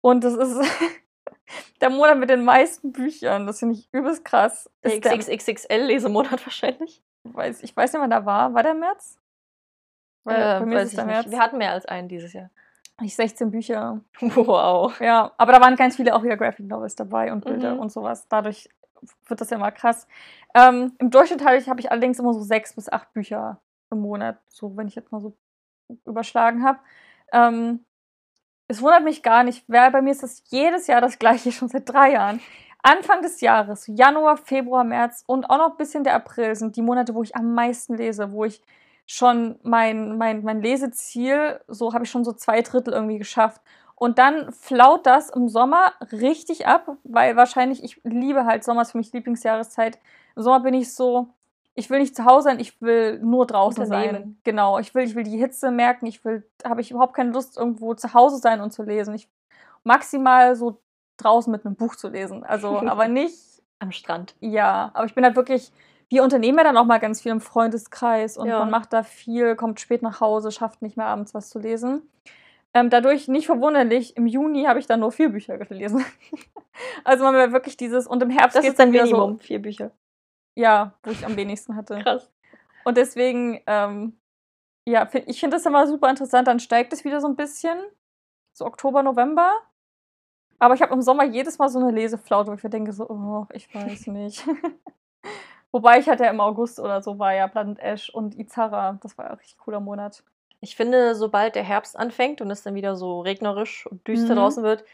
Und das ist *laughs* der Monat mit den meisten Büchern. Das finde ich übelst krass. Der Ist der, XXXL-Lesemonat *laughs* wahrscheinlich. weiß, ich weiß nicht, wann da war. War der März? Weil Äh, weiß ich nicht. März. Wir hatten mehr als einen dieses Jahr. Ich 16 Bücher. *laughs* Wow. Ja, aber da waren ganz viele auch wieder Graphic Novels dabei und Bilder Mhm. und sowas. Dadurch wird das ja mal krass. Ähm, Im Durchschnitt habe ich, habe ich allerdings immer so sechs bis acht Bücher im Monat, so wenn ich jetzt mal so überschlagen habe. Ähm, es wundert mich gar nicht, weil bei mir ist das jedes Jahr das gleiche, *laughs* schon seit drei Jahren. Anfang des Jahres, Januar, Februar, März und auch noch ein bisschen der April sind die Monate, wo ich am meisten lese, wo ich schon mein, mein, mein Leseziel, so habe ich schon so zwei Drittel irgendwie geschafft. Und dann flaut das im Sommer richtig ab, weil wahrscheinlich, ich liebe halt Sommer, ist für mich Lieblingsjahreszeit. Im Sommer bin ich so, ich will nicht zu Hause sein, ich will nur draußen sein. Genau, ich will, ich will die Hitze merken, ich will, habe ich überhaupt keine Lust, irgendwo zu Hause sein und zu lesen. Ich maximal so draußen mit einem Buch zu lesen. Also, aber *laughs* nicht Am Strand. ja, aber ich bin halt wirklich, wir unternehmen ja dann auch mal ganz viel im Freundeskreis und Ja. man macht da viel, kommt spät nach Hause, schafft nicht mehr abends was zu lesen. Ähm, dadurch nicht verwunderlich, im Juni habe ich dann nur vier Bücher gelesen. *laughs* also man will wirklich dieses, und im Herbst Das geht's ist dann wieder Minimum. Vier Bücher. So, ja, wo ich am wenigsten hatte. Krass. Und deswegen, ähm, ja, find, ich finde das immer super interessant. Dann steigt es wieder so ein bisschen. So Oktober, November. Aber ich habe im Sommer jedes Mal so eine Leseflaute, wo ich mir denke, so, oh, ich weiß *laughs* nicht. *laughs* Wobei ich hatte ja im August oder so war ja Planet Ash und Izara. Das war ja ein richtig cooler Monat. Ich finde, sobald der Herbst anfängt und es dann wieder so regnerisch und düster Mhm. draußen wird,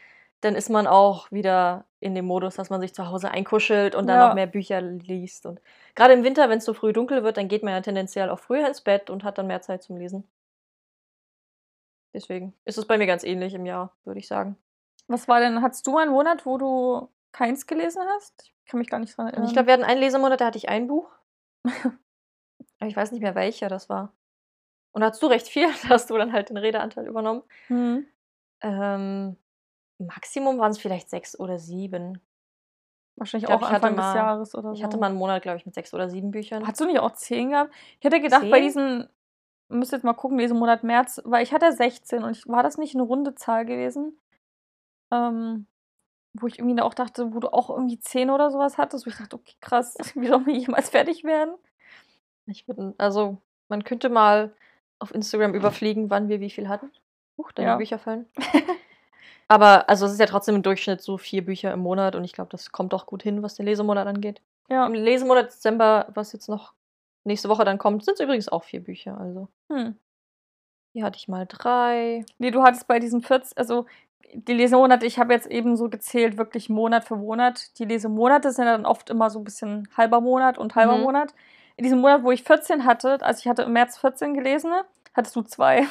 dann ist man auch wieder in dem Modus, dass man sich zu Hause einkuschelt und dann Ja. noch mehr Bücher liest. Und gerade im Winter, wenn es so früh dunkel wird, dann geht man ja tendenziell auch früher ins Bett und hat dann mehr Zeit zum Lesen. Deswegen ist es bei mir ganz ähnlich im Jahr, würde ich sagen. Was war denn, hattest du einen Monat, wo du keins gelesen hast? Ich kann mich gar nicht dran erinnern. Ich glaube, wir hatten einen Lesemonat, da hatte ich ein Buch. *laughs* Aber ich weiß nicht mehr, welcher das war. Und da hast du recht viel, *laughs* da hast du dann halt den Redeanteil übernommen. hm. Ähm, Maximum waren es vielleicht sechs oder sieben. wahrscheinlich Ich glaub, auch Anfang des mal- Jahres oder so. Ich hatte mal einen Monat, glaube ich, mit sechs oder sieben Büchern. Hast du nicht auch 10 gehabt? Ich hätte gedacht, bei Zehn? diesen, müsst jetzt mal gucken, diesen Monat März, weil ich hatte 16 und ich, war das nicht eine runde Zahl gewesen? Ähm, wo ich irgendwie auch dachte, wo du auch irgendwie 10 oder sowas hattest, wo ich dachte, okay, krass, *laughs* wie soll man jemals fertig werden? Ich würde, also, man könnte mal auf Instagram überfliegen, wann wir wie viel hatten. Huch, deine Ja. Bücher fallen. *laughs* Aber, also, es ist ja trotzdem im Durchschnitt so vier Bücher im Monat und ich glaube, das kommt auch gut hin, was den Lesemonat angeht. Ja. Im Lesemonat Dezember, was jetzt noch nächste Woche dann kommt, sind es übrigens auch vier Bücher. Also, Hm. hier hatte ich mal drei. Nee, du hattest bei diesen 40, also die Lesemonate, ich habe jetzt eben so gezählt, wirklich Monat für Monat. Die Lesemonate sind ja dann oft immer so ein bisschen halber Monat und halber Mhm. Monat. In diesem Monat, wo ich 14 hatte, also ich hatte im März 14 gelesen, hattest du zwei.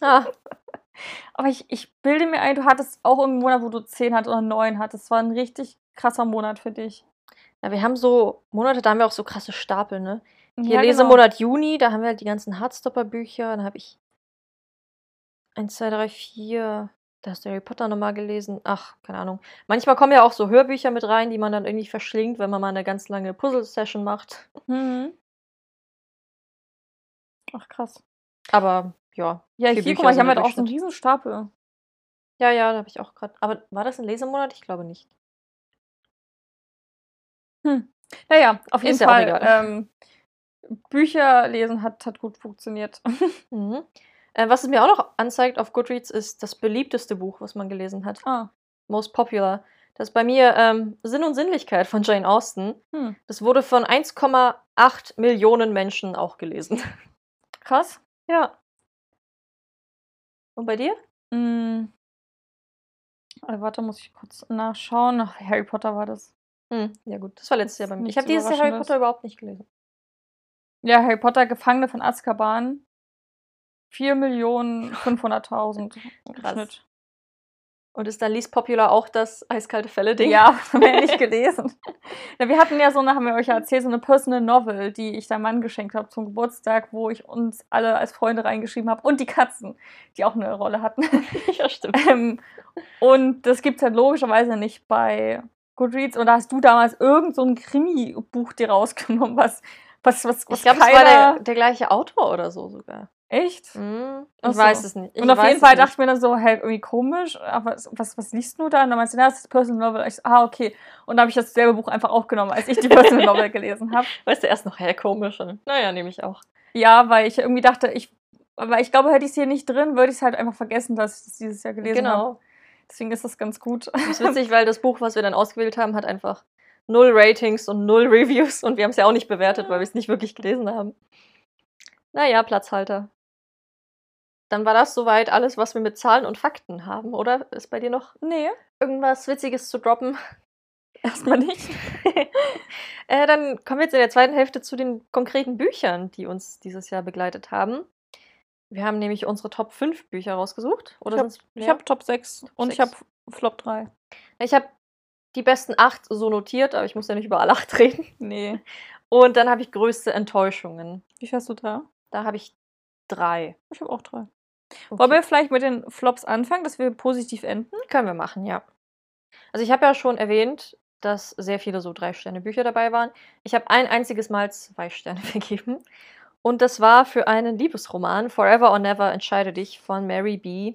Ah, *laughs* Aber ich, ich bilde mir ein, du hattest auch irgendeinen Monat, wo du 10 hattest oder 9 hattest. Das war ein richtig krasser Monat für dich. ja, wir haben so Monate, da haben wir auch so krasse Stapel, ne? Hier Ja, genau. Lesemonat Juni, da haben wir halt die ganzen Hardstopper-Bücher. Dann habe ich 1, 2, 3, 4. Da hast du Harry Potter nochmal gelesen. Ach, keine Ahnung. Manchmal kommen ja auch so Hörbücher mit rein, die man dann irgendwie verschlingt, wenn man mal eine ganz lange Puzzle-Session macht. Mhm. Ach, krass. Aber ja. Ja, hier, guck mal, ich habe halt auch so einen Durchschnitt. riesen Stapel. Ja, ja, da habe ich auch gerade. Aber war das ein Lesemonat? Ich glaube nicht. Naja, auf jeden Ist ja Fall. egal. Ähm, Bücher lesen hat, hat gut funktioniert. *laughs* Mhm. Äh, was es mir auch noch anzeigt auf Goodreads, ist das beliebteste Buch, was man gelesen hat. ah. Most Popular. Das ist bei mir ähm, Sinn und Sinnlichkeit von Jane Austen. Hm. Das wurde von 1,8 Millionen Menschen auch gelesen. *laughs* Krass. Ja. Und bei dir? Mm. Äh, warte, muss ich kurz nachschauen. Ach, Harry Potter war das. Hm, ja gut, das war letztes Jahr bei mir. Ich habe dieses Jahr Harry. Potter überhaupt nicht gelesen. Ja, Harry Potter, Gefangene von Azkaban. 4.500.000 im Krass. Schnitt. Und ist dann least popular auch das eiskalte Fälle-Ding? Ja, *laughs* haben wir nicht *laughs* gelesen. Ja, wir hatten ja so eine, haben wir euch ja erzählt, so eine Personal Novel, die ich deinem Mann geschenkt habe zum Geburtstag, wo ich uns alle als Freunde reingeschrieben habe und die Katzen, die auch eine Rolle hatten. *laughs* ja, stimmt. ähm, und das gibt es halt logischerweise nicht bei Goodreads. Und da hast du damals irgend so ein Krimi-Buch dir rausgenommen, was, was, was, was Ich glaube, es war der, der gleiche Autor oder so sogar. Echt? Hm, Ach ich so. weiß es nicht. Ich und auf jeden es Fall nicht. dachte ich mir dann so, hey, irgendwie komisch, aber was, was, liest du da? Und dann meinst du, na, das ist Personal Novel. Ich so, ah, okay. Und dann habe ich dasselbe Buch einfach aufgenommen, als ich die Personal *laughs* Novel gelesen habe. Weißt du, erst noch, hä, komisch. Und, naja, nehme ich auch. Ja, weil ich irgendwie dachte, ich, weil ich glaube, hätte ich es hier nicht drin, würde ich es halt einfach vergessen, dass ich das dieses Jahr gelesen habe. genau. Deswegen ist das ganz gut. Das ist witzig, weil das Buch, was wir dann ausgewählt haben, hat einfach null Ratings und null Reviews. Und wir haben es ja auch nicht bewertet, weil wir es nicht wirklich gelesen haben. Naja, Platzhalter. Dann war das soweit alles, was wir mit Zahlen und Fakten haben, oder? Ist bei dir noch Nee, irgendwas Witziges zu droppen? *laughs* erstmal nicht. *laughs* äh, dann kommen wir jetzt in der zweiten Hälfte zu den konkreten Büchern, die uns dieses Jahr begleitet haben. Wir haben nämlich unsere Top 5 Bücher rausgesucht. Oder Ich hab- Ich habe Top 6 und ich sechs. habe Flop 3. ich habe die besten 8 so notiert, aber ich muss ja nicht über alle 8 reden. Nee. *laughs* Und dann habe ich größte Enttäuschungen. Wie viel hast du da? Da habe ich drei. Ich habe auch drei. Okay. Wollen wir vielleicht mit den Flops anfangen, dass wir positiv enden? Können wir machen, ja. Also ich habe ja schon erwähnt, dass sehr viele so Drei-Sterne-Bücher dabei waren. Ich habe ein einziges Mal zwei Sterne *laughs* vergeben. Und das war für einen Liebesroman, Forever or Never, Entscheide dich von Mary B.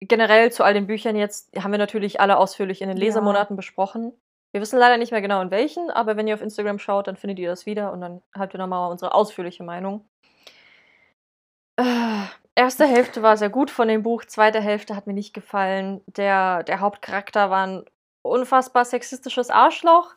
Generell zu all den Büchern jetzt haben wir natürlich alle ausführlich in den Ja. Lesemonaten besprochen. Wir wissen leider nicht mehr genau in welchen, aber wenn ihr auf Instagram schaut, dann findet ihr das wieder und dann habt ihr nochmal unsere ausführliche Meinung. Äh, erste Hälfte war sehr gut von dem Buch, zweite Hälfte hat mir nicht gefallen. Der, der Hauptcharakter war ein unfassbar sexistisches Arschloch,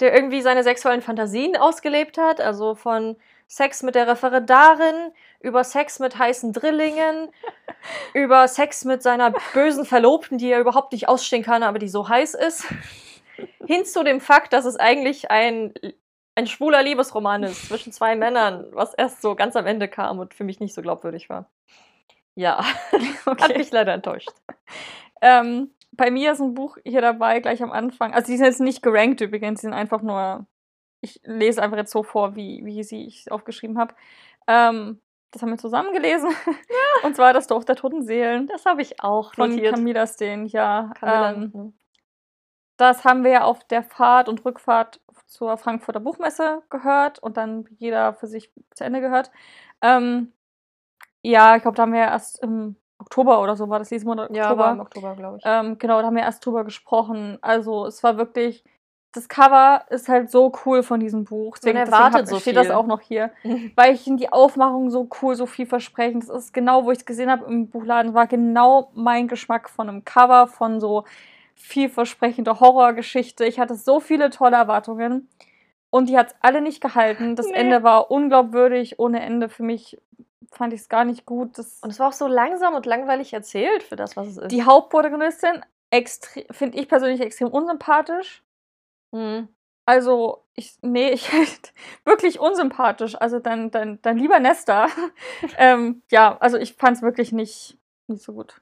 der irgendwie seine sexuellen Fantasien ausgelebt hat. Also von Sex mit der Referendarin, über Sex mit heißen Drillingen, *laughs* über Sex mit seiner bösen Verlobten, die er überhaupt nicht ausstehen kann, aber die so heiß ist. *laughs* Hin zu dem Fakt, dass es eigentlich ein, ein schwuler Liebesroman ist zwischen zwei Männern, was erst so ganz am Ende kam und für mich nicht so glaubwürdig war. Ja, *laughs* hat mich leider enttäuscht. Ähm, bei mir ist ein Buch hier dabei, gleich am Anfang. Also, die sind jetzt nicht gerankt übrigens, die sind einfach nur. Ich lese einfach jetzt so vor, wie, wie sie ich aufgeschrieben habe. Ähm, das haben wir zusammen gelesen. *laughs* Und zwar das Dorf der toten Seelen Das habe ich auch von notiert. Camilla Steen. Ja, Camilla, ähm? Das haben wir ja auf der Fahrt und Rückfahrt zur Frankfurter Buchmesse gehört und dann jeder für sich zu Ende gehört. Ähm, ja, ich glaube, da haben wir erst im Oktober oder so war das Lesemonat ja, Oktober. war im Oktober, glaube ich. Ähm, genau, da haben wir erst drüber gesprochen. Also es war wirklich, das Cover ist halt so cool von diesem Buch. Deswegen, deswegen erwartet hab, so steht das viel. auch noch hier. *laughs* Weil ich in die Aufmachung so cool, so vielversprechend. Das ist genau, wo ich es gesehen habe im Buchladen, war genau mein Geschmack von einem Cover, von so vielversprechender Horrorgeschichte. Ich hatte so viele tolle Erwartungen. Und die hat es alle nicht gehalten. Das Nee. Ende war unglaubwürdig, ohne Ende. Für mich fand ich es gar nicht gut. Das, Und es war auch so langsam und langweilig erzählt für das, was es ist. die Hauptprotagonistin finde ich persönlich extrem unsympathisch. Mhm. Also, ich, nee, ich *laughs* wirklich unsympathisch. Also dann, dann, dann lieber Nesta. *laughs* ähm, ja, also ich fand es wirklich nicht, nicht so gut.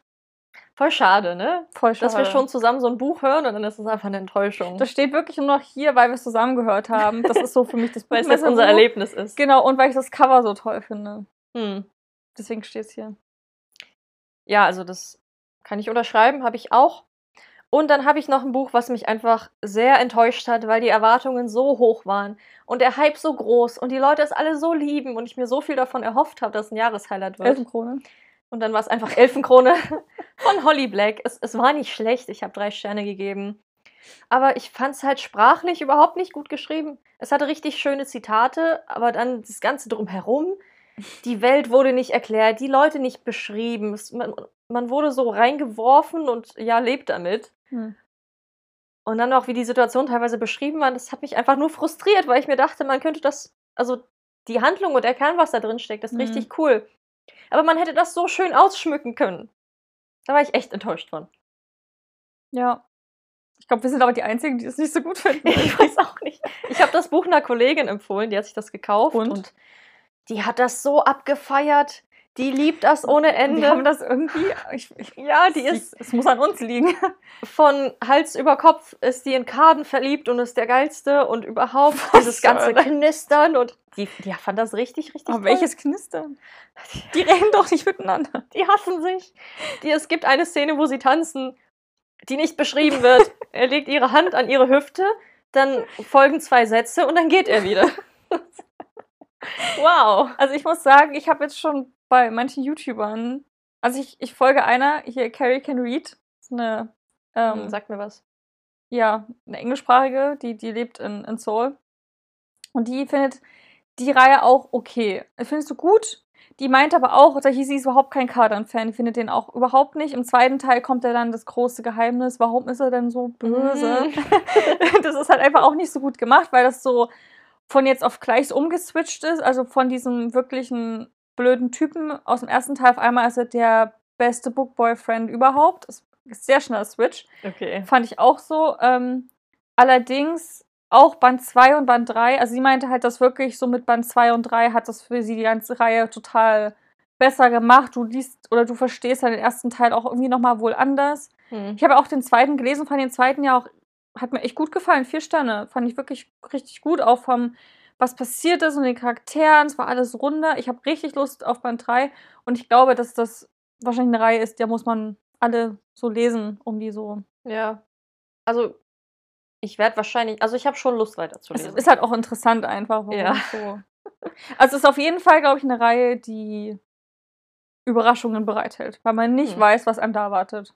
Voll schade, ne? Voll schade. Dass wir schon zusammen so ein Buch hören und dann ist es einfach eine Enttäuschung. Das steht wirklich nur noch hier, weil wir es zusammen gehört haben. Das ist so für mich das *laughs* weil es Buchmesserbuch. unser Erlebnis ist. Genau, und weil ich das Cover so toll finde. Hm. Deswegen steht es hier. Ja, also das kann ich unterschreiben, habe ich auch. Und dann habe ich noch ein Buch, was mich einfach sehr enttäuscht hat, weil die Erwartungen so hoch waren und der Hype so groß und die Leute es alle so lieben und ich mir so viel davon erhofft habe, dass es ein Jahreshighlight wird. Elfenkrone. Und dann war es einfach Elfenkrone *laughs* von Holly Black. Es, es war nicht schlecht, ich habe drei Sterne gegeben. Aber ich fand es halt sprachlich überhaupt nicht gut geschrieben. Es hatte richtig schöne Zitate, aber dann das Ganze drumherum. Die Welt wurde nicht erklärt, die Leute nicht beschrieben. Es, man, man wurde so reingeworfen und ja, lebt damit. Hm. Und dann auch, wie die Situation teilweise beschrieben war, das hat mich einfach nur frustriert, weil ich mir dachte, man könnte das, also die Handlung und der Kern, was da drin steckt, ist Mhm. richtig cool. Aber man hätte das so schön ausschmücken können. Da war ich echt enttäuscht von. Ja. Ich glaube, wir sind aber die Einzigen, die es nicht so gut finden. *laughs* Ich weiß auch nicht. Ich habe das Buch einer Kollegin empfohlen, die hat sich das gekauft Und? und, die hat das so abgefeiert. Die liebt das ohne Ende. Die haben das irgendwie. Ich, ich, ja, die ist Es muss an uns liegen. von Hals über Kopf ist die in Kaden verliebt und ist der geilste und überhaupt Was dieses ganze soll- Knistern und die, die fand das richtig, richtig Aber toll. welches Knistern? Die reden doch nicht miteinander. Die hassen sich. Die, es gibt eine Szene, wo sie tanzen, die nicht beschrieben wird. *laughs* er legt ihre Hand an ihre Hüfte, dann folgen zwei Sätze und dann geht er wieder. *laughs* wow. Also ich muss sagen, ich habe jetzt schon bei manchen YouTubern, also ich, ich folge einer, hier Carrie Can Read, ist eine, ähm, Sag mir was. ja, eine englischsprachige, die, die lebt in, in Seoul. Und die findet die Reihe auch okay. Findest du gut? Die meint aber auch, da hieß sie ist überhaupt kein Kadern-Fan, die findet den auch überhaupt nicht. Im zweiten Teil kommt ja dann das große Geheimnis, warum ist er denn so böse? Mhm. *laughs* das ist halt einfach auch nicht so gut gemacht, weil das so von jetzt auf gleich umgeswitcht ist. Also von diesem wirklichen blöden Typen aus dem ersten Teil auf einmal ist er der beste Book-Boyfriend überhaupt. Ist sehr schneller Switch. Okay. Fand ich auch so. Ähm, allerdings auch Band 2 und Band 3. Also sie meinte halt, dass wirklich so mit Band 2 und 3 hat das für sie die ganze Reihe total besser gemacht. Du liest oder du verstehst halt den ersten Teil auch irgendwie nochmal wohl anders. Hm. Ich habe auch den zweiten gelesen, fand den zweiten ja auch, hat mir echt gut gefallen. Vier Sterne. Fand ich wirklich richtig gut, auch vom, was passiert ist und den Charakteren. Es war alles runder. Ich habe richtig Lust auf Band 3 und ich glaube, dass das wahrscheinlich eine Reihe ist, der muss man alle so lesen, um die so. Ja. Also, ich werde wahrscheinlich, also ich habe schon Lust Es weiterzulesen. ist halt auch interessant einfach. Ja. es So. Also es ist auf jeden Fall, glaube ich, eine Reihe, die Überraschungen bereithält, weil man nicht Hm. weiß, was einem da wartet.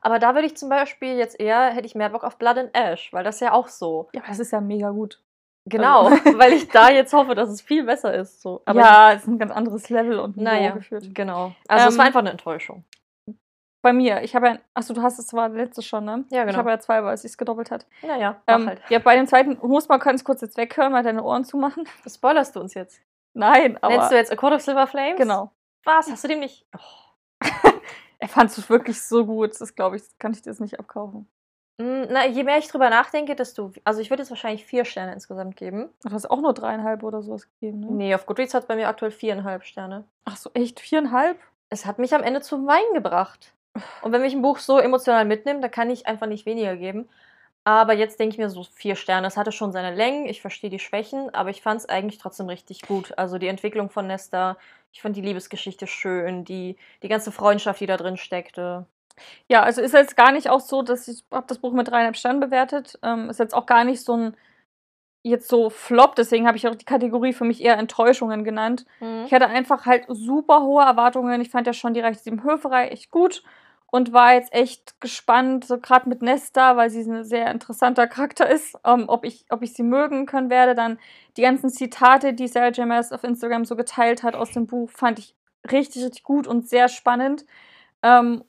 Aber da würde ich zum Beispiel jetzt eher, hätte ich mehr Bock auf Blood and Ash, weil das ja auch so. Ja, aber das ist ja mega gut. Genau, *laughs* *laughs* weil ich da jetzt hoffe, dass es viel besser ist. So. Aber ja, es ist ein ganz anderes Level und Niveau naja, geführt. genau. Also es Ähm, war einfach eine Enttäuschung. Bei mir, ich habe ja, achso, du hast es zwar letzte schon, ne? Ja, Ich genau. habe ja zwei, weil es sich gedoppelt hat. Naja, Ähm, halt. Ja, bei dem zweiten, du musst mal ganz kurz jetzt weghören, mal deine Ohren zumachen. *laughs* Spoilerst du uns jetzt? Nein, aber. Nennst du jetzt A Court of Silver Flames? genau. Was? Hast du dem nicht? Oh. Er fand es wirklich so gut. Das glaube ich, das kann ich dir jetzt nicht abkaufen. Mm, Na, je mehr ich drüber nachdenke, desto. Also ich würde jetzt wahrscheinlich vier Sterne insgesamt geben. Ach, Du hast auch nur dreieinhalb oder sowas gegeben, ne? Nee, auf Goodreads hat es bei mir aktuell viereinhalb Sterne. Ach so, echt? Viereinhalb? Es hat mich am Ende zum Weinen gebracht. Und wenn mich ein Buch so emotional mitnimmt, dann kann ich einfach nicht weniger geben. Aber jetzt denke ich mir so vier Sterne. Es hatte schon seine Längen, ich verstehe die Schwächen, aber ich fand es eigentlich trotzdem richtig gut. Also die Entwicklung von Nesta, ich fand die Liebesgeschichte schön, die, die ganze Freundschaft, die da drin steckte. Ja, also ist jetzt gar nicht auch so, dass ich habe das Buch mit dreieinhalb Sternen bewertet. Ähm, ist jetzt auch gar nicht so ein jetzt so Flop, deswegen habe ich auch die Kategorie für mich eher Enttäuschungen genannt. Mhm. Ich hatte einfach halt super hohe Erwartungen. Ich fand ja schon die Reich sieben Höferei echt gut und war jetzt echt gespannt, so gerade mit Nesta, weil sie ein sehr interessanter Charakter ist, ähm, ob, ich, ob ich sie mögen können werde. Dann die ganzen Zitate, die Sarah J. Maas auf Instagram so geteilt hat aus dem Buch, fand ich richtig, richtig gut und sehr spannend. Ähm,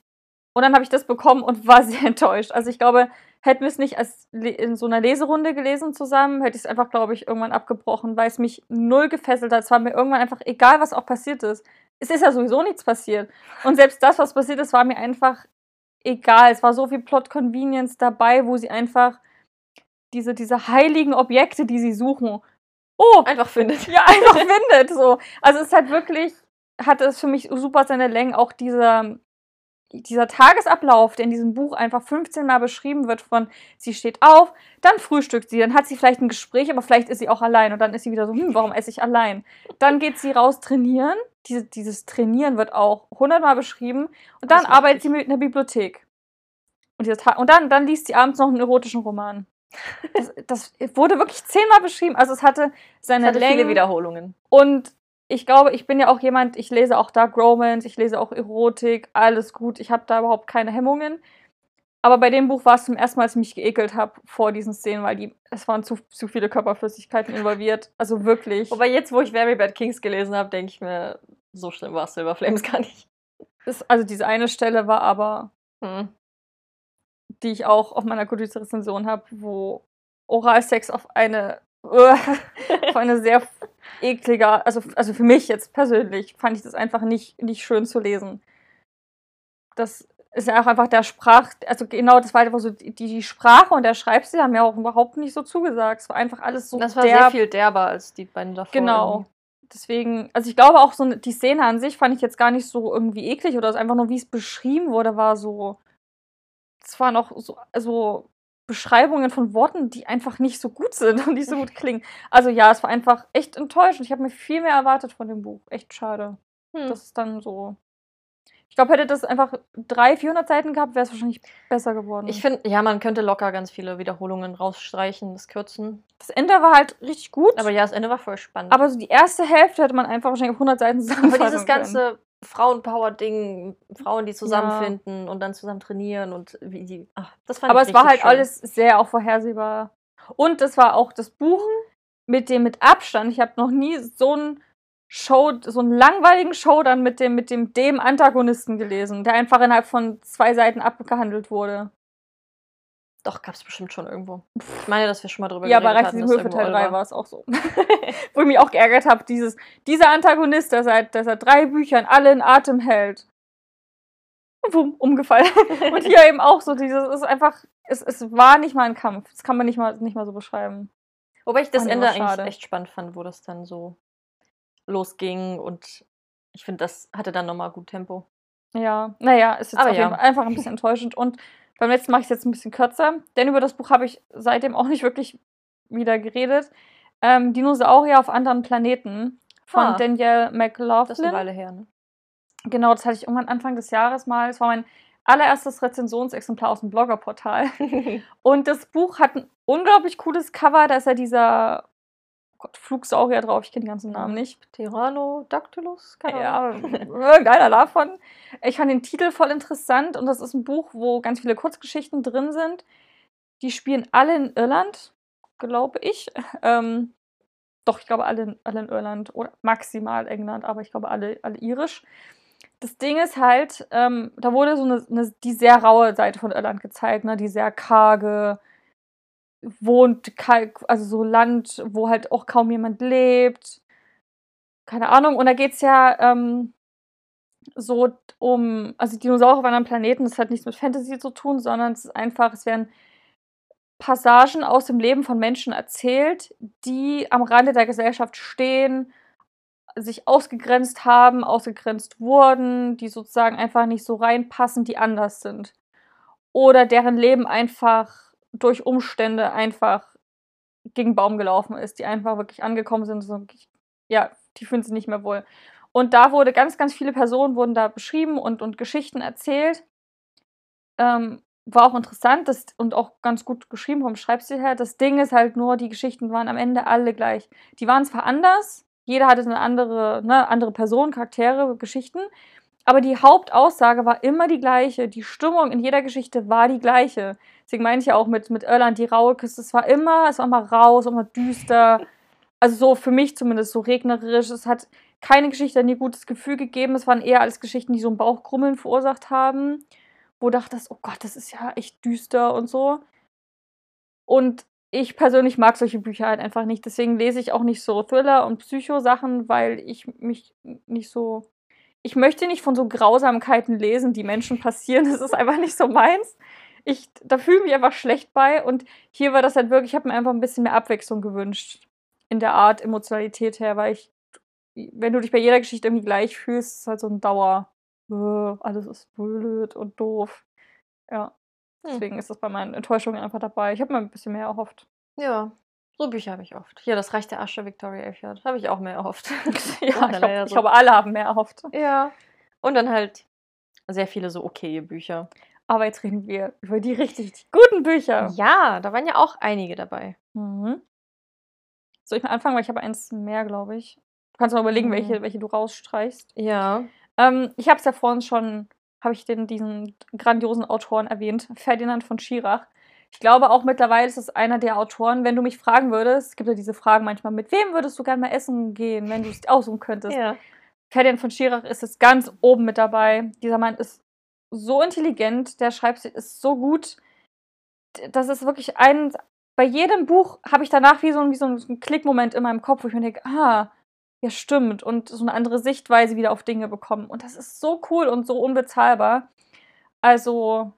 und dann habe ich das bekommen und war *laughs* sehr enttäuscht. Also ich glaube, hätten wir es nicht als in so einer Leserunde gelesen zusammen, hätte ich es einfach, glaube ich, irgendwann abgebrochen, weil es mich null gefesselt hat. Es war mir irgendwann einfach egal, was auch passiert ist. Es ist ja sowieso nichts passiert. Und selbst das, was passiert ist, war mir einfach egal. Es war so viel Plot Convenience dabei, wo sie einfach diese, diese heiligen Objekte, die sie suchen, oh, Einfach findet. ja, einfach *laughs* findet. So. Also es ist halt wirklich, hat es für mich super seine Längen, auch dieser, dieser Tagesablauf, der in diesem Buch einfach 15 Mal beschrieben wird, von sie steht auf, dann frühstückt sie, dann hat sie vielleicht ein Gespräch, aber vielleicht ist sie auch allein und dann ist sie wieder so, hm, warum esse ich allein? Dann geht sie raus trainieren, Diese, dieses Trainieren wird auch 100 Mal beschrieben und dann arbeitet sie mit in der Bibliothek. Und, und dann, dann liest sie abends noch einen erotischen Roman. Das, das wurde wirklich zehnmal beschrieben. Also es hatte Es seine hatte viele Längen. Wiederholungen. Und ich glaube, ich bin ja auch jemand, ich lese auch Dark Romance, ich lese auch Erotik, alles gut. Ich habe da überhaupt keine Hemmungen. Aber bei dem Buch war es zum ersten Mal, als ich mich geekelt habe vor diesen Szenen, weil die, es waren zu, zu viele Körperflüssigkeiten involviert. Also wirklich. Wobei jetzt, wo ich Very Bad Kings gelesen habe, denke ich mir, so schlimm war Silver Flames gar nicht. Ist, also diese eine Stelle war aber, Hm. die ich auch auf meiner Goodreads-Rezension habe, wo Oralsex auf eine, *laughs* auf eine sehr ekliger. Also, also für mich jetzt persönlich fand ich das einfach nicht, nicht schön zu lesen. Das ist ja auch einfach der Sprach, also genau, das war einfach so, die, die Sprache und der Schreibstil haben mir auch überhaupt nicht so zugesagt. Es war einfach alles so Das war sehr viel derber als die beiden davor. Genau. irgendwie. Deswegen, also ich glaube auch so die Szene an sich fand ich jetzt gar nicht so irgendwie eklig oder es einfach nur, wie es beschrieben wurde, war so. Es waren auch so also Beschreibungen von Worten, die einfach nicht so gut sind und nicht so gut klingen. Also ja, es war einfach echt enttäuschend. Ich habe mir viel mehr erwartet von dem Buch. Echt schade. Hm. Das ist dann so. Ich glaube, hätte das einfach 300, 400 Seiten gehabt, wäre es wahrscheinlich besser geworden. Ich finde, ja, man könnte locker ganz viele Wiederholungen rausstreichen, das kürzen. das Ende war halt richtig gut, Aber ja, das Ende war voll spannend. aber so die erste Hälfte hätte man einfach wahrscheinlich auf 100 Seiten Aber zusammenfassen dieses können. Frauenpower-Ding, Frauen, die zusammenfinden und dann zusammen trainieren und wie die. Ach, das fand Aber ich es war halt schön. alles sehr auch vorhersehbar. Und es war auch das Buch mit dem mit Abstand. Ich habe noch nie so ein Show, so einen langweiligen Show dann mit dem, mit dem, dem Antagonisten gelesen, der einfach innerhalb von zwei Seiten abgehandelt wurde. Doch, gab es bestimmt schon irgendwo. Ich meine, dass wir schon mal drüber Ja, bei geredet Reich hatten, sieben dass Höfe Teil all 3 war es auch so. *laughs* Wo ich mich auch geärgert habe, dieses, dieser Antagonist, der seit, der seit drei Büchern alle in Atem hält. Wumm, umgefallen. *laughs* Und hier eben auch so, dieses ist einfach, es, es war nicht mal ein Kampf. Das kann man nicht mal, nicht mal so beschreiben. Wobei ich das Ende eigentlich echt spannend fand, wo das dann so losging und ich finde, das hatte dann nochmal gut Tempo. Ja, naja, ist jetzt Aber auf jeden ja. Fall einfach ein bisschen *laughs* enttäuschend. Und beim letzten mache ich es jetzt ein bisschen kürzer, denn über das Buch habe ich seitdem auch nicht wirklich wieder geredet. Ähm, Dinosaurier auf anderen Planeten von Ah. Danielle Das ist eine McLaughlin. Weile her, ne? Genau, das hatte ich irgendwann Anfang des Jahres mal. Es war mein allererstes Rezensionsexemplar aus dem Bloggerportal. *laughs* Und das Buch hat ein unglaublich cooles Cover. Da ist ja dieser Gott, Flugsaurier drauf. Ich kenne die ganzen Namen nicht. Tyranodactylus? Keine Ahnung. Ja, *laughs* irgendeiner davon. Ich fand den Titel voll interessant und das ist ein Buch, wo ganz viele Kurzgeschichten drin sind. Die spielen alle in Irland, glaube ich. *laughs* Ähm, doch, ich glaube alle in, alle in Irland oder maximal England, aber ich glaube alle, alle irisch. Das Ding ist halt, ähm, da wurde so eine, eine, die sehr raue Seite von Irland gezeigt, ne? die sehr karge, wohnt, also so Land, wo halt auch kaum jemand lebt keine Ahnung, und da geht es ja ähm, so um, also Dinosaurier auf anderen Planeten, das hat nichts mit Fantasy zu tun, sondern es ist einfach, es werden Passagen aus dem Leben von Menschen erzählt, die am Rande der Gesellschaft stehen, sich ausgegrenzt haben, ausgegrenzt wurden, die sozusagen einfach nicht so reinpassen, die anders sind. Oder deren Leben einfach durch Umstände einfach gegen Baum gelaufen ist, die einfach wirklich angekommen sind, so, ja, die fühlen sich nicht mehr wohl. Und da wurde ganz, ganz viele Personen wurden da beschrieben und, und Geschichten erzählt. Ähm, war auch interessant das, und auch ganz gut geschrieben vom Schreibstil her. Das Ding ist halt nur, die Geschichten waren am Ende alle gleich. Die waren zwar anders, jeder hatte eine andere, ne, andere Person, Charaktere, Geschichten, aber die Hauptaussage war immer die gleiche. Die Stimmung in jeder Geschichte war die gleiche. Deswegen meine ich ja auch mit, mit Irland, die raue Küste, es war immer, es war immer rau, es war immer düster. Also so für mich zumindest so regnerisch. Es hat keine Geschichte ein gutes Gefühl gegeben. Es waren eher alles Geschichten, die so ein Bauchkrummeln verursacht haben. Wo dachtest, oh Gott, das ist ja echt düster und so. Und ich persönlich mag solche Bücher halt einfach nicht. Deswegen lese ich auch nicht so Thriller und Psycho-Sachen, weil ich mich nicht so. Ich möchte nicht von so Grausamkeiten lesen, die Menschen passieren. Das ist einfach nicht so meins. Ich, da fühle ich mich einfach schlecht bei. Und hier war das halt wirklich, ich habe mir einfach ein bisschen mehr Abwechslung gewünscht. In der Art Emotionalität her, weil ich, wenn du dich bei jeder Geschichte irgendwie gleich fühlst, ist es halt so ein Dauer. äh, Alles ist blöd und doof. Ja. Hm. Deswegen ist das bei meinen Enttäuschungen einfach dabei. Ich habe mir ein bisschen mehr erhofft. Ja, so Bücher habe ich oft. Hier, das Reich der Asche, Victoria Elfjord. Habe ich auch mehr erhofft. *laughs* ja, ich glaube, so. glaube, alle haben mehr erhofft. Ja. Und dann halt sehr viele so okay Bücher. Aber jetzt reden wir über die richtig, guten Bücher. Ja, da waren ja auch einige dabei. Mhm. Soll ich mal anfangen, weil ich habe eins mehr, glaube ich. Du kannst mal überlegen, Mhm. welche, welche du rausstreichst. Ja. Ähm, ich habe es ja vorhin schon, habe ich den, diesen grandiosen Autoren erwähnt, Ferdinand von Schirach. Ich glaube auch mittlerweile ist es einer der Autoren, wenn du mich fragen würdest, es gibt ja diese Fragen manchmal, mit wem würdest du gerne mal essen gehen, wenn du es aussuchen könntest. Ja. Ferdinand von Schirach ist jetzt ganz oben mit dabei. Dieser Mann ist so intelligent, der Schreibstil ist so gut. Das ist wirklich ein, bei jedem Buch habe ich danach wie so, wie so einen Klickmoment in meinem Kopf, wo ich mir denke, ah, ja stimmt und so eine andere Sichtweise wieder auf Dinge bekommen. Und das ist so cool und so unbezahlbar. Also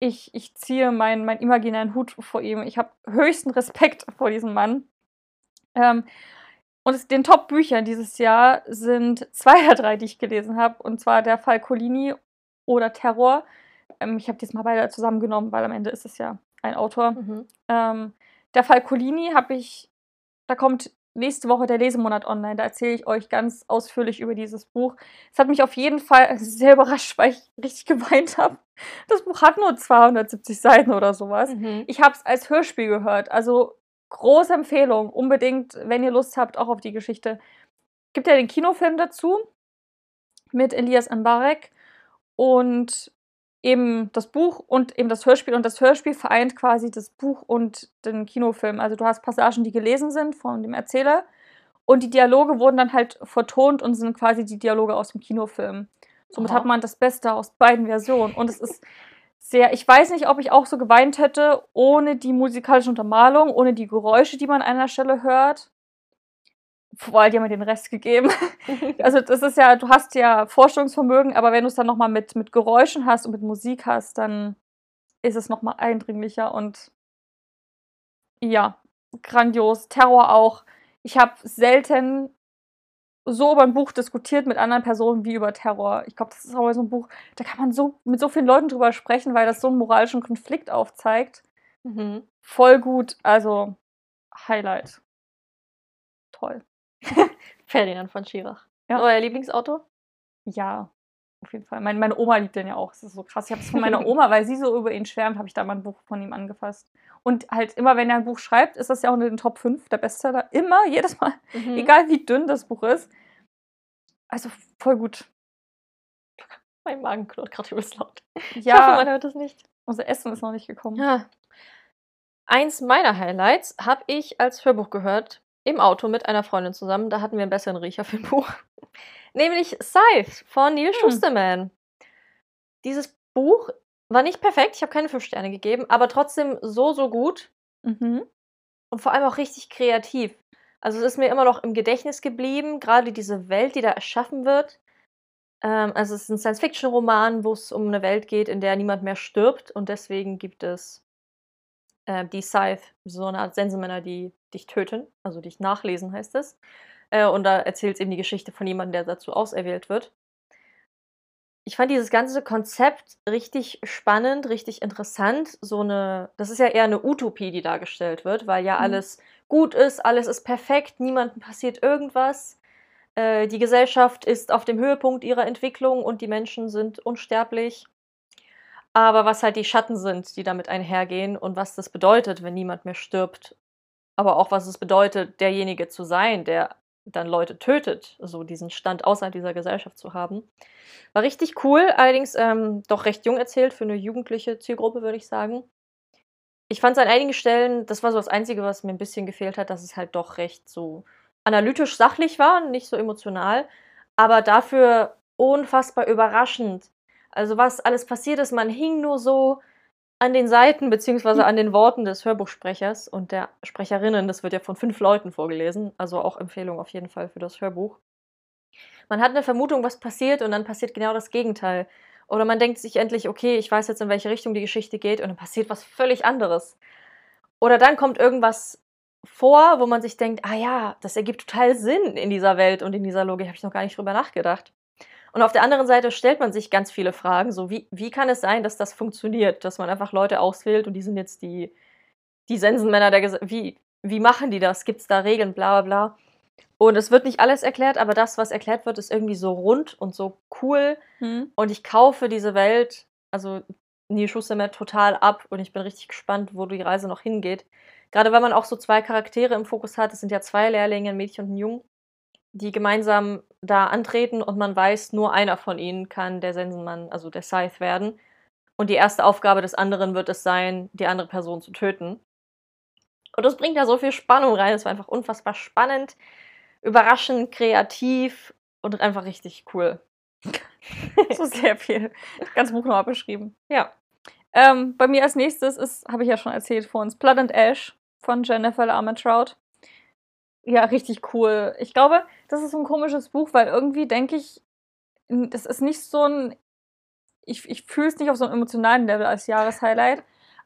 ich, ich ziehe meinen, meinen imaginären Hut vor ihm. Ich habe höchsten Respekt vor diesem Mann. Ähm, und es, den Top-Büchern dieses Jahr sind zwei *laughs* der drei, die ich gelesen habe. Und zwar der Fall Colini oder Terror. Ähm, ich habe die jetzt mal beide zusammengenommen, weil am Ende ist es ja ein Autor. Mhm. Ähm, der Fall Colini habe ich, da kommt nächste Woche der Lesemonat online. Da erzähle ich euch ganz ausführlich über dieses Buch. Es hat mich auf jeden Fall *laughs* sehr überrascht, weil ich richtig geweint habe. Das Buch hat nur 270 Seiten oder sowas. Mhm. Ich habe es als Hörspiel gehört. Also große Empfehlung. Unbedingt, wenn ihr Lust habt, auch auf die Geschichte. Gibt ja den Kinofilm dazu mit Elias Mbarek und eben das Buch und eben das Hörspiel. Und das Hörspiel vereint quasi das Buch und den Kinofilm. Also du hast Passagen, die gelesen sind von dem Erzähler. Und die Dialoge wurden dann halt vertont und sind quasi die Dialoge aus dem Kinofilm. Somit Aha. hat man das Beste aus beiden Versionen. Und es ist sehr, ich weiß nicht, ob ich auch so geweint hätte, ohne die musikalische Untermalung, ohne die Geräusche, die man an einer Stelle hört. Die haben mir den Rest gegeben. *laughs* Also das ist ja, du hast ja Vorstellungsvermögen, aber wenn du es dann nochmal mit, mit Geräuschen hast und mit Musik hast, dann ist es nochmal eindringlicher und ja, grandios. Terror auch. Ich habe selten so über ein Buch diskutiert mit anderen Personen wie über Terror. Ich glaube, das ist auch so ein Buch, da kann man so mit so vielen Leuten drüber sprechen, weil das so einen moralischen Konflikt aufzeigt. Mhm. Voll gut, also Highlight. Toll. *laughs* Ferdinand von Schirach. Ja. Euer Lieblingsautor? Ja, auf jeden Fall. Meine, meine Oma liebt den ja auch. Das ist so krass. Ich habe es von meiner *laughs* Oma, weil sie so über ihn schwärmt, habe ich da mal ein Buch von ihm angefasst. Und halt immer, wenn er ein Buch schreibt, ist das ja auch in den Top 5 der Bestseller. Immer, *laughs* jedes Mal. Mhm. Egal wie dünn das Buch ist. Also voll gut. Mein Magen knurrt gerade übelst laut. Ich hoffe, man Ja, hört es nicht. unser Essen ist noch nicht gekommen. Ja. Eins meiner Highlights habe ich als Hörbuch gehört, im Auto mit einer Freundin zusammen. Da hatten wir einen besseren Riecher für ein Buch. *laughs* Nämlich Scythe von Neil Hm. Schusterman. Dieses Buch war nicht perfekt, ich habe keine fünf Sterne gegeben, aber trotzdem so, so gut Mhm. und vor allem auch richtig kreativ. Also es ist mir immer noch im Gedächtnis geblieben, gerade diese Welt, die da erschaffen wird. Ähm, also es ist ein Science-Fiction-Roman, wo es um eine Welt geht, in der niemand mehr stirbt und deswegen gibt es äh, die Scythe, so eine Art Sensenmänner, die dich töten, also dich nachlesen heißt es. Äh, und da erzählt es eben die Geschichte von jemandem, der dazu auserwählt wird. Ich fand dieses ganze Konzept richtig spannend, richtig interessant. So eine, das ist ja eher eine Utopie, die dargestellt wird, weil ja Mhm. alles gut ist, alles ist perfekt, niemandem passiert irgendwas. Äh, die Gesellschaft ist auf dem Höhepunkt ihrer Entwicklung und die Menschen sind unsterblich. Aber was halt die Schatten sind, die damit einhergehen und was das bedeutet, wenn niemand mehr stirbt. Aber auch was es bedeutet, derjenige zu sein, der dann Leute tötet, so diesen Stand außerhalb dieser Gesellschaft zu haben. War richtig cool, allerdings ähm, doch recht jung erzählt für eine jugendliche Zielgruppe, würde ich sagen. Ich fand es an einigen Stellen, das war so das Einzige, was mir ein bisschen gefehlt hat, dass es halt doch recht so analytisch sachlich war, nicht so emotional, aber dafür unfassbar überraschend. Also was alles passiert ist, man hing nur so an den Seiten beziehungsweise an den Worten des Hörbuchsprechers und der Sprecherinnen. Das wird ja von fünf Leuten vorgelesen, also auch Empfehlung auf jeden Fall für das Hörbuch. Man hat eine Vermutung, was passiert und dann passiert genau das Gegenteil. Oder man denkt sich endlich, okay, ich weiß jetzt, in welche Richtung die Geschichte geht und dann passiert was völlig anderes. Oder dann kommt irgendwas vor, wo man sich denkt, ah ja, das ergibt total Sinn in dieser Welt und in dieser Logik, habe ich noch gar nicht drüber nachgedacht. Und auf der anderen Seite stellt man sich ganz viele Fragen, so wie, wie kann es sein, dass das funktioniert, dass man einfach Leute auswählt und die sind jetzt die, die Sensenmänner der Gesellschaft. Wie, wie machen die das? Gibt es da Regeln, bla bla bla. Und es wird nicht alles erklärt, aber das, was erklärt wird, ist irgendwie so rund und so cool. Hm. Und ich kaufe diese Welt, also Neil Schusterman total ab und ich bin richtig gespannt, wo die Reise noch hingeht. Gerade weil man auch so zwei Charaktere im Fokus hat. Es sind ja zwei Lehrlinge, ein Mädchen und ein Jung, die gemeinsam da antreten und man weiß, nur einer von ihnen kann der Sensenmann, also der Scythe werden. Und die erste Aufgabe des anderen wird es sein, die andere Person zu töten. Und das bringt da so viel Spannung rein. Es war einfach unfassbar spannend, überraschend, kreativ und einfach richtig cool. *laughs* So sehr viel. Das ganze Buch nochmal beschrieben. Ja. Ähm, bei mir als nächstes ist, habe ich ja schon erzählt vor uns, Blood and Ash von Jennifer Armentrout. Ja, richtig cool. Ich glaube, das ist so ein komisches Buch, weil irgendwie denke ich, das ist nicht so ein. Ich, ich fühle es nicht auf so einem emotionalen Level als Jahreshighlight.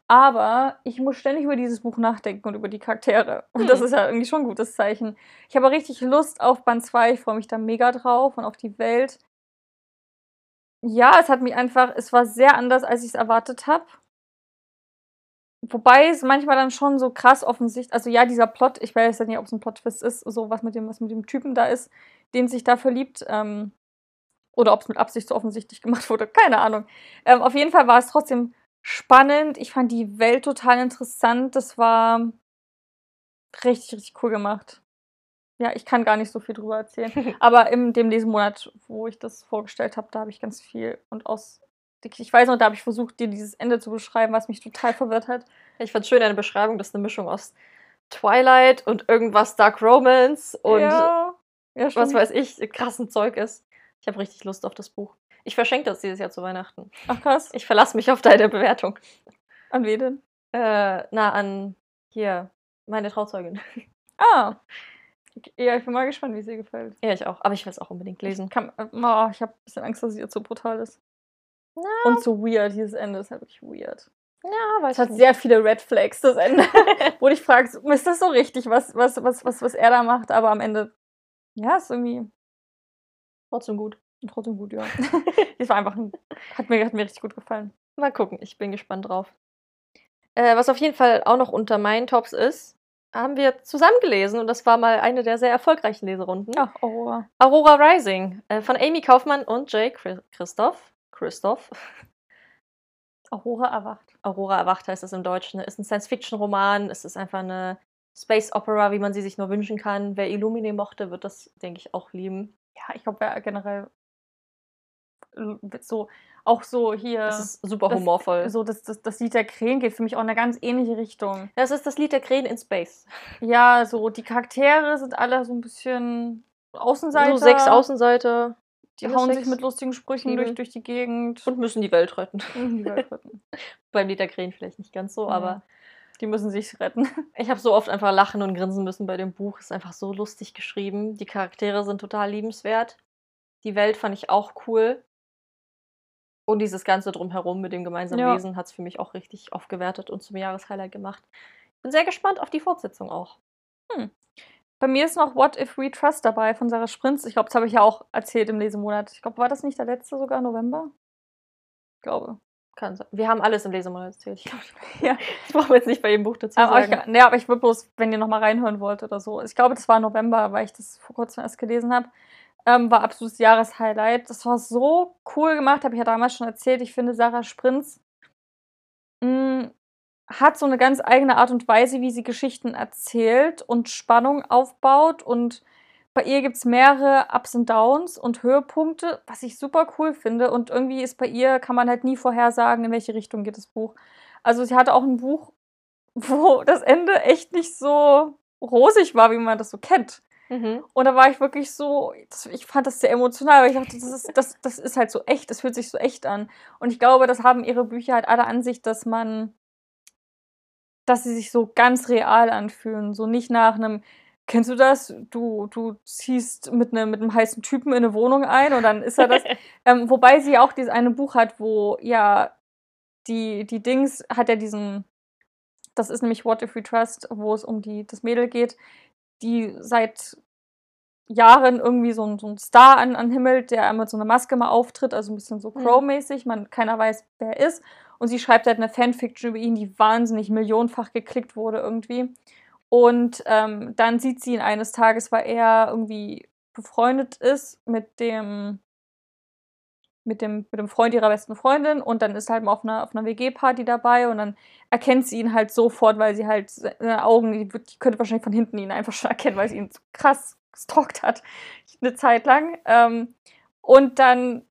Aber ich muss ständig über dieses Buch nachdenken und über die Charaktere. Und das Hm. ist ja irgendwie schon ein gutes Zeichen. Ich habe richtig Lust auf Band 2. Ich freue mich da mega drauf und auf die Welt. Ja, es hat mich einfach, es war sehr anders, als ich es erwartet habe. Wobei es manchmal dann schon so krass offensichtlich, also ja, dieser Plot, ich weiß ja nicht, ob es ein Plot-Twist ist, so was mit dem, was mit dem Typen da ist, den sich da verliebt, ähm, oder ob es mit Absicht so offensichtlich *laughs* gemacht wurde, keine Ahnung. Ähm, auf jeden Fall war es trotzdem spannend. Ich fand die Welt total interessant. Das war richtig, richtig cool gemacht. Ja, ich kann gar nicht so viel drüber erzählen. *laughs* Aber in dem Lesemonat, wo ich das vorgestellt habe, da habe ich ganz viel und aus. Ich weiß noch, da habe ich versucht, dir dieses Ende zu beschreiben, was mich total verwirrt hat. Ich fand schön eine Beschreibung, dass eine Mischung aus Twilight und irgendwas Dark Romance und ja, ja was weiß ich, krassen Zeug ist. Ich habe richtig Lust auf das Buch. Ich verschenke das dieses Jahr zu Weihnachten. Ach krass. Ich verlasse mich auf deine Bewertung. An wen denn? Äh, na, an hier, meine Trauzeugin. Ah. Ja, ich bin mal gespannt, wie es ihr gefällt. Ja, ich auch. Aber ich will es auch unbedingt lesen. Kann, äh, oh, ich habe ein bisschen Angst, dass es ihr zu brutal ist. Na, Und zu weird. Dieses Ende ist halt wirklich weird. ja, weiß Es hat ich nicht. sehr viele Red Flags, das Ende. *laughs* *laughs* Wo ich frage, ist das so richtig, was, was, was, was, was er da macht? Aber am Ende, ja, ist irgendwie Trotzdem gut. trotzdem gut, ja. *laughs* Es war einfach, ein, hat, mir, hat mir richtig gut gefallen. Mal gucken, ich bin gespannt drauf. Äh, was auf jeden Fall auch noch unter meinen Tops ist, haben wir zusammen gelesen und das war mal eine der sehr erfolgreichen Leserunden. Ach, Aurora. Aurora Rising äh, von Amy Kaufmann und Jay Chri- Christoph. Christoph. Aurora erwacht. Aurora erwacht heißt es im Deutschen. Ist ein Science-Fiction-Roman. Es ist einfach eine Space Opera, wie man sie sich nur wünschen kann. Wer Illumine mochte, wird das, denke ich, auch lieben. Ja, ich glaube, wer generell so, auch so hier, Es ist super das- humorvoll. so das, das, das Lied der Krähen geht für mich auch in eine ganz ähnliche Richtung. Das ist das Lied der Krähen in Space. Ja, so die Charaktere sind alle so ein bisschen Außenseiter. So sechs Außenseiter Die Alle hauen sechs. sich mit lustigen Sprüchen durch, durch die Gegend. und müssen die Welt retten. *laughs* Die Welt *laughs* retten. Beim Lied der Krähen vielleicht nicht ganz so, Ja. aber Die müssen sich retten. *laughs* ich habe so oft einfach lachen und grinsen müssen bei dem Buch. Ist einfach so lustig geschrieben. Die Charaktere sind total liebenswert. Die Welt fand ich auch cool. Und dieses Ganze drumherum mit dem gemeinsamen Ja. Lesen hat es für mich auch richtig aufgewertet und zum Jahreshighlight gemacht. Bin sehr gespannt auf die Fortsetzung auch. Bei mir ist noch What If We Trust dabei von Sarah Sprinz. Ich glaube, das habe ich ja auch erzählt im Lesemonat. Ich glaube, war das nicht der letzte sogar, November? Ich glaube. Kann sein. Wir haben alles im Lesemonat erzählt. Ich glaube, *laughs* Ja. das brauchen wir jetzt nicht bei jedem Buch dazu Aber ich, sagen. nee, aber ich würde bloß, wenn ihr nochmal reinhören wollt oder so. Ich glaube, das war November, weil ich das vor kurzem erst gelesen habe. Ähm, war absolutes Jahreshighlight. Das war so cool gemacht, habe ich ja damals schon erzählt. Ich finde, Sarah Sprinz mh, hat so eine ganz eigene Art und Weise, wie sie Geschichten erzählt und Spannung aufbaut. Und bei ihr gibt es mehrere Ups und Downs und Höhepunkte, was ich super cool finde. Und irgendwie ist bei ihr, kann man halt nie vorhersagen, in welche Richtung geht das Buch. Also sie hatte auch ein Buch, *laughs* wo das Ende echt nicht so rosig war, wie man das so kennt. Mhm. Und da war ich wirklich so, ich fand das sehr emotional, weil ich dachte, das ist, das, das ist halt so echt, das fühlt sich so echt an. Und ich glaube, das haben ihre Bücher halt alle an sich, dass man, dass sie sich so ganz real anfühlen. So nicht nach einem, kennst du das? Du, du ziehst mit einem, mit einem heißen Typen in eine Wohnung ein und dann ist er das. *laughs* ähm, wobei sie auch dieses eine Buch hat, wo ja die, die Dings hat ja diesen, das ist nämlich What If We Trust, wo es um die, das Mädel geht, die seit Jahren irgendwie so ein, so ein Star an, an Himmel, der mit so einer Maske mal auftritt, also ein bisschen so Mhm. Crow-mäßig, man keiner weiß, wer er ist. Und sie schreibt halt eine Fanfiction über ihn, die wahnsinnig millionenfach geklickt wurde irgendwie. Und ähm, dann sieht sie ihn eines Tages, weil er irgendwie befreundet ist mit dem mit dem, mit dem Freund ihrer besten Freundin und dann ist halt mal auf einer, auf einer WG-Party dabei und dann erkennt sie ihn halt sofort, weil sie halt seine Augen, die, die könnte wahrscheinlich von hinten ihn einfach schon erkennen, weil sie ihn so krass gestalkt hat, eine Zeit lang. Ähm, und dann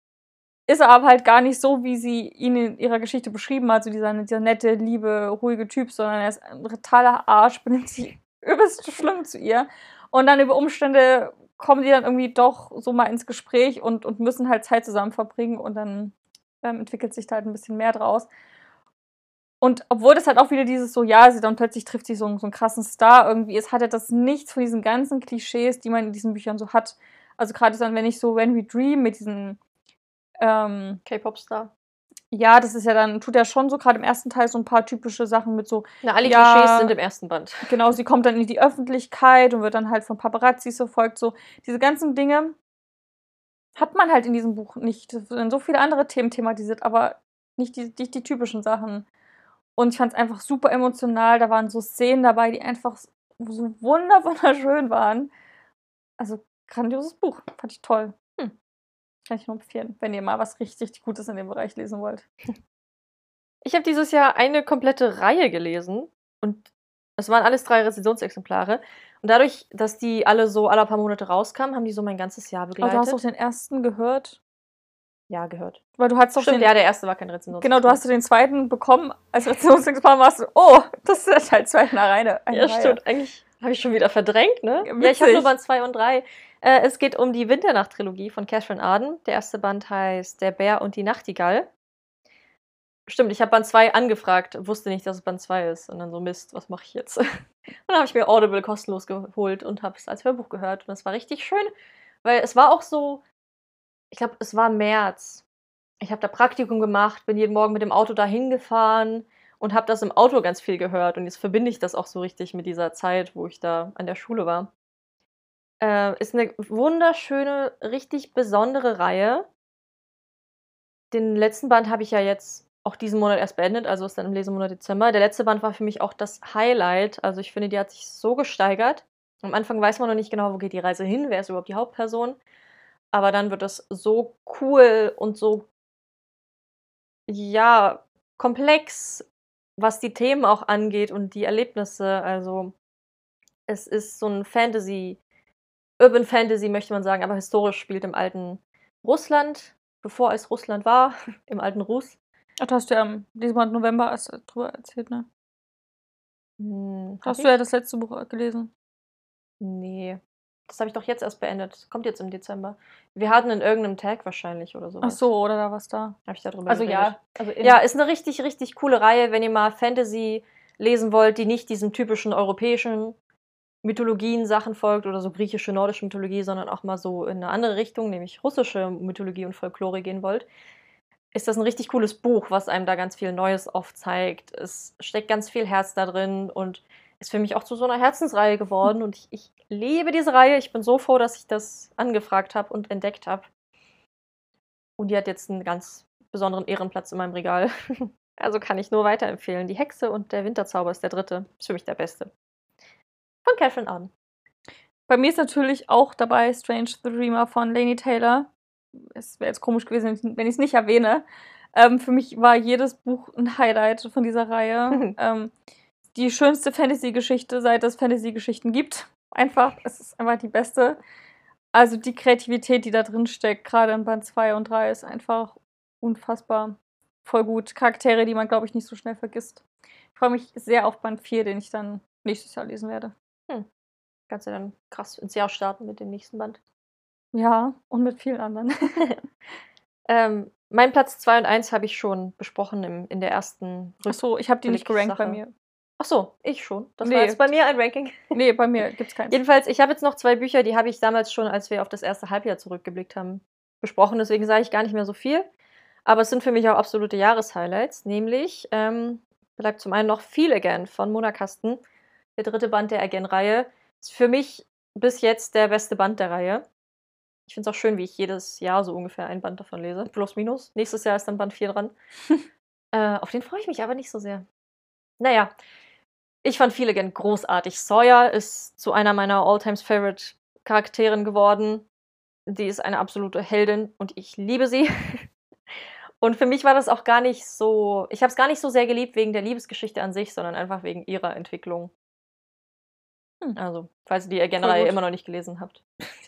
ist er aber halt gar nicht so, wie sie ihn in ihrer Geschichte beschrieben hat, so dieser, dieser nette, liebe, ruhige Typ, sondern er ist ein totaler Arsch, *laughs* benimmt sich übelst schlimm zu ihr. Und dann über Umstände kommen die dann irgendwie doch so mal ins Gespräch und, und müssen halt Zeit zusammen verbringen und dann ähm, entwickelt sich da halt ein bisschen mehr draus. Und obwohl das halt auch wieder dieses so, ja, sie dann plötzlich trifft sie so, so einen krassen Star irgendwie ist, hat er das nichts von diesen ganzen Klischees, die man in diesen Büchern so hat. Also gerade dann, wenn ich so When We Dream mit diesen, ähm, K-Pop-Star. ja, das ist ja dann, tut er schon so gerade im ersten Teil so ein paar typische Sachen mit so, Na, alle Ja. Klischees sind im ersten Band. *laughs* genau, sie kommt dann in die Öffentlichkeit und wird dann halt von Paparazzis verfolgt, so. Diese ganzen Dinge hat man halt in diesem Buch nicht. Es werden so viele andere Themen thematisiert, aber nicht die, nicht die typischen Sachen. Und ich fand es einfach super emotional. Da waren so Szenen dabei, die einfach so wunder wunderschön waren. Also grandioses Buch. Fand ich toll. Kann ich nur empfehlen, wenn ihr mal was richtig, Gutes in dem Bereich lesen wollt. *laughs* Ich habe dieses Jahr eine komplette Reihe gelesen und es waren alles drei Rezensionsexemplare. Und dadurch, dass die alle so alle paar Monate rauskamen, haben die so mein ganzes Jahr Aber begleitet. du hast doch den ersten gehört. ja, gehört. Weil du hast doch Stimmt, den, ja, der erste war kein Rezensionsexemplar. Genau, du hast den zweiten bekommen als Rezensionsexemplar warst du, oh, das ist halt zwei in einer Reihe. eine Ja, Reihe. stimmt. Eigentlich habe ich schon wieder verdrängt, ne? Ja, Ja, ich habe witzig. nur Band 2 und 3. Äh, es geht um die Winternacht-Trilogie von Catherine Arden. Der erste Band heißt Der Bär und die Nachtigall. Stimmt, ich habe Band 2 angefragt, wusste nicht, dass es Band 2 ist. Und dann so, Mist, was mache ich jetzt? *laughs* und dann habe ich mir Audible kostenlos geholt und habe es als Hörbuch gehört. Und es war richtig schön, weil es war auch so, ich glaube, es war März. Ich habe da Praktikum gemacht, bin jeden Morgen mit dem Auto dahin gefahren und habe das im Auto ganz viel gehört. Und jetzt verbinde ich das auch so richtig mit dieser Zeit, wo ich da an der Schule war. Äh, ist eine wunderschöne, richtig besondere Reihe. Den letzten Band habe ich ja jetzt auch diesen Monat erst beendet, also ist dann im Lesemonat Dezember. Der letzte Band war für mich auch das Highlight. Also ich finde, die hat sich so gesteigert. Am Anfang weiß man noch nicht genau, wo geht die Reise hin, wer ist überhaupt die Hauptperson. Aber dann wird das so cool und so, ja, komplex, was die Themen auch angeht und die Erlebnisse. Also es ist so ein Fantasy, Urban Fantasy möchte man sagen, aber historisch spielt im alten Russland, bevor es Russland war, *laughs* im alten Russ. Ach, du hast ja am diesem Monat November erst drüber erzählt, ne? Hm, Hast ich? du ja das letzte Buch gelesen. Nee. Das habe ich doch jetzt erst beendet. Kommt jetzt im Dezember. Wir hatten in irgendeinem Tag wahrscheinlich oder so. Ach so, oder da was da. Habe ich darüber Also geredet. ja, also Ja, ist eine richtig, richtig coole Reihe, wenn ihr mal Fantasy lesen wollt, die nicht diesen typischen europäischen Mythologien Sachen folgt oder so griechische, nordische Mythologie, sondern auch mal so in eine andere Richtung, nämlich russische Mythologie und Folklore gehen wollt, ist das ein richtig cooles Buch, was einem da ganz viel Neues aufzeigt. Es steckt ganz viel Herz da drin und ist für mich auch zu so einer Herzensreihe geworden und ich, ich liebe diese Reihe. Ich bin so froh, dass ich das angefragt habe und entdeckt habe. Und die hat jetzt einen ganz besonderen Ehrenplatz in meinem Regal. *laughs* Also kann ich nur weiterempfehlen. Die Hexe und der Winterzauber ist der dritte. Ist für mich der beste. Von Catherine Arden. Bei mir ist natürlich auch dabei Strange the Dreamer von Lainey Taylor. Es wäre jetzt komisch gewesen, wenn ich es nicht erwähne. Ähm, für mich war jedes Buch ein Highlight von dieser Reihe. *laughs* ähm, die schönste Fantasy-Geschichte, seit es Fantasy-Geschichten gibt. Einfach, es ist einfach die beste. Also die Kreativität, die da drin steckt, gerade in Band 2 und 3, ist einfach unfassbar. Voll gut. Charaktere, die man, glaube ich, nicht so schnell vergisst. Ich freue mich sehr auf Band 4, den ich dann nächstes Jahr lesen werde. Kannst du dann krass ins Jahr starten mit dem nächsten Band. Ja, und mit vielen anderen. *laughs* Ähm, mein Platz 2 und 1 habe ich schon besprochen im, in der ersten Ach so, ich habe die nicht gerankt bei mir. Ach so, ich schon. Das Nee. war jetzt bei mir ein Ranking. Nee, bei mir gibt's keins. Jedenfalls, ich habe jetzt noch zwei Bücher, die habe ich damals schon, als wir auf das erste Halbjahr zurückgeblickt haben, besprochen. Deswegen sage ich gar nicht mehr so viel. Aber es sind für mich auch absolute Jahreshighlights. Nämlich ähm, bleibt zum einen noch Feel Again von Mona Kasten. Der dritte Band der Again-Reihe. Ist für mich bis jetzt der beste Band der Reihe. Ich finde es auch schön, wie ich jedes Jahr so ungefähr ein Band davon lese. Plus, minus. Nächstes Jahr ist dann Band 4 dran. *laughs* äh, auf den freue ich mich aber nicht so sehr. Naja, ich fand Feel Again großartig. Sawyer ist zu einer meiner Alltimes Favorite Charakteren geworden. Die ist eine absolute Heldin und ich liebe sie. *laughs* Und für mich war das auch gar nicht so. Ich habe es gar nicht so sehr geliebt wegen der Liebesgeschichte an sich, sondern einfach wegen ihrer Entwicklung. Hm. Also, falls ihr die gut. immer noch nicht gelesen habt. *laughs*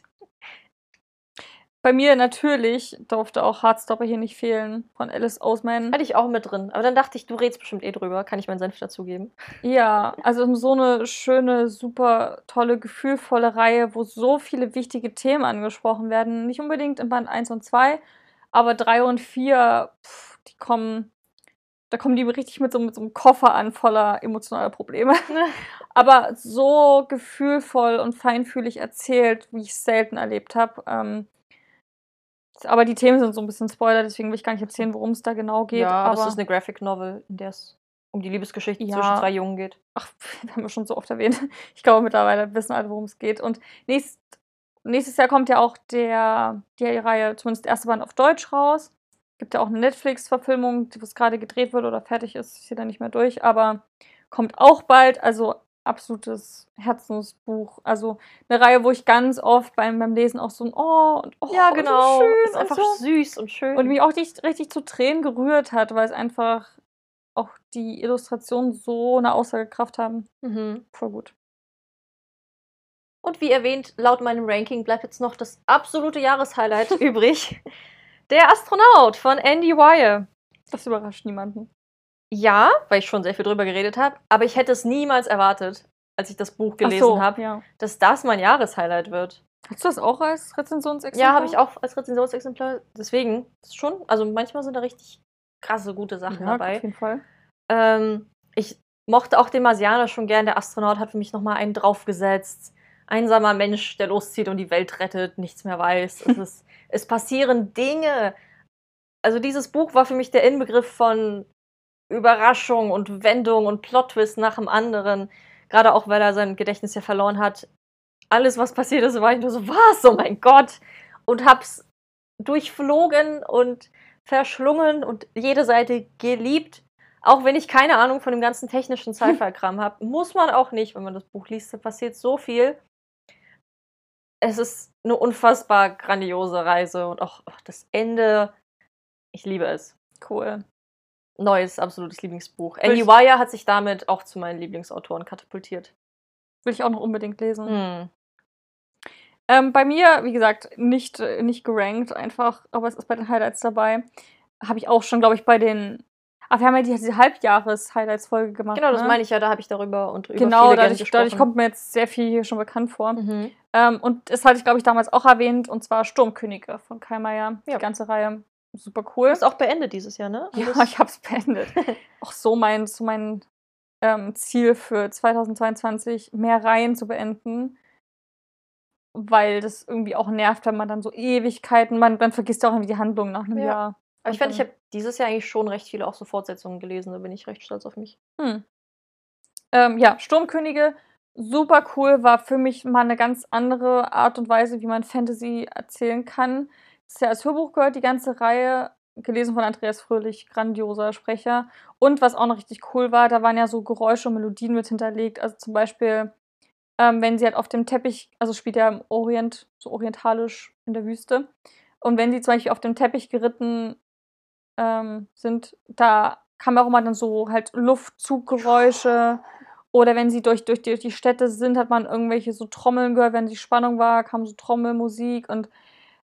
Bei mir natürlich durfte auch Heartstopper hier nicht fehlen von Alice Oseman. Hatte ich auch mit drin. Aber dann dachte ich, du redest bestimmt eh drüber. Kann ich meinen Senf dazugeben? Ja, also so eine schöne, super tolle, gefühlvolle Reihe, wo so viele wichtige Themen angesprochen werden. Nicht unbedingt in Band 1 und 2, aber 3 und 4, pff, die kommen da kommen die richtig mit so, mit so einem Koffer an, voller emotionaler Probleme. *laughs* Aber so gefühlvoll und feinfühlig erzählt, wie ich es selten erlebt habe. Ähm, aber die Themen sind so ein bisschen Spoiler, deswegen will ich gar nicht erzählen, worum es da genau geht. ja, aber das ist eine Graphic Novel, in der es um die Liebesgeschichte Ja. zwischen zwei Jungen geht. ach, *laughs* haben wir schon so oft erwähnt. Ich glaube, mittlerweile wissen alle, worum es geht. Und nächst, nächstes Jahr kommt ja auch der, die Reihe, zumindest der erste Band auf Deutsch raus. Gibt ja auch eine Netflix-Verfilmung, die gerade gedreht wird oder fertig ist. Ich sehe da nicht mehr durch, aber kommt auch bald. Also absolutes Herzensbuch. Also eine Reihe, wo ich ganz oft beim, beim Lesen auch so ein Oh und Oh, ja, genau. So schön ist einfach so. süß und schön. Und mich auch richtig, richtig zu Tränen gerührt hat, weil es einfach auch die Illustrationen so eine Aussagekraft haben. mhm. Voll gut. Und wie erwähnt, laut meinem Ranking bleibt jetzt noch das absolute Jahreshighlight *laughs* übrig. Der Astronaut von Andy Wire. Das überrascht niemanden. Ja, weil ich schon sehr viel drüber geredet habe, aber ich hätte es niemals erwartet, als ich das Buch gelesen so, habe, Ja. dass das mein Jahreshighlight wird. Hast du das auch als Rezensionsexemplar? Ja, habe ich auch als Rezensionsexemplar. Deswegen ist schon, also manchmal sind da richtig krasse, gute Sachen ja, dabei. auf jeden Fall. Ähm, ich mochte auch den Marsianer schon gern. Der Astronaut hat für mich nochmal einen draufgesetzt. Einsamer Mensch, der loszieht und die Welt rettet, nichts mehr weiß. Es, *laughs* ist, es passieren Dinge. Also dieses Buch war für mich der Inbegriff von Überraschung und Wendung und Plot-Twist nach dem anderen. Gerade auch, weil er sein Gedächtnis ja verloren hat. Alles, was passiert ist, war ich nur so, was? Oh mein Gott! Und hab's durchflogen und verschlungen und jede Seite geliebt. Auch wenn ich keine Ahnung von dem ganzen technischen *laughs* Sci-Fi-Kram habe, muss man auch nicht, wenn man das Buch liest. Da passiert so viel. Es ist eine unfassbar grandiose Reise und auch ach, das Ende. Ich liebe es. Cool. Neues, absolutes Lieblingsbuch. Andy Wire hat sich damit auch zu meinen Lieblingsautoren katapultiert. Will ich auch noch unbedingt lesen. Hm. Ähm, bei mir, wie gesagt, nicht, äh, nicht gerankt einfach, aber es ist bei den Highlights dabei. Habe ich auch schon, glaube ich, bei den. Ah, wir haben ja die, diese Halbjahres-Highlights-Folge gemacht. Genau, das ne? meine ich ja, da habe ich darüber und über Genau, dadurch, dadurch kommt mir jetzt sehr viel hier schon bekannt vor. Mhm. Ähm, und das hatte ich, glaube ich, damals auch erwähnt, und zwar Sturmkönige von Kai Meier. Ja. Die ganze Reihe. Super cool. Ist auch beendet dieses Jahr, ne? Ja, Alles- *laughs* ich habe es beendet. *laughs* auch so mein, so mein ähm, Ziel für 2022, mehr Reihen zu beenden. Weil das irgendwie auch nervt, wenn man dann so Ewigkeiten, man, man vergisst ja auch irgendwie die Handlung nach einem Ja. Jahr. Aber ich Und fand, ich habe dieses Jahr eigentlich schon recht viele auch so Fortsetzungen gelesen. Da bin ich recht stolz auf mich. Hm. Ähm, ja, Sturmkönige, super cool, war für mich mal eine ganz andere Art und Weise, wie man Fantasy erzählen kann. Ist ja als Hörbuch gehört, die ganze Reihe, gelesen von Andreas Fröhlich, grandioser Sprecher. Und was auch noch richtig cool war, da waren ja so Geräusche und Melodien mit hinterlegt. Also zum Beispiel, ähm, wenn sie halt auf dem Teppich, also spielt ja im Orient, so orientalisch in der Wüste. Und wenn sie zum Beispiel auf dem Teppich geritten ähm, sind, da kam auch immer dann so halt Luftzuggeräusche. Oder wenn sie durch, durch, die, durch die Städte sind, hat man irgendwelche so Trommeln gehört. Wenn die Spannung war, kam so Trommelmusik. Und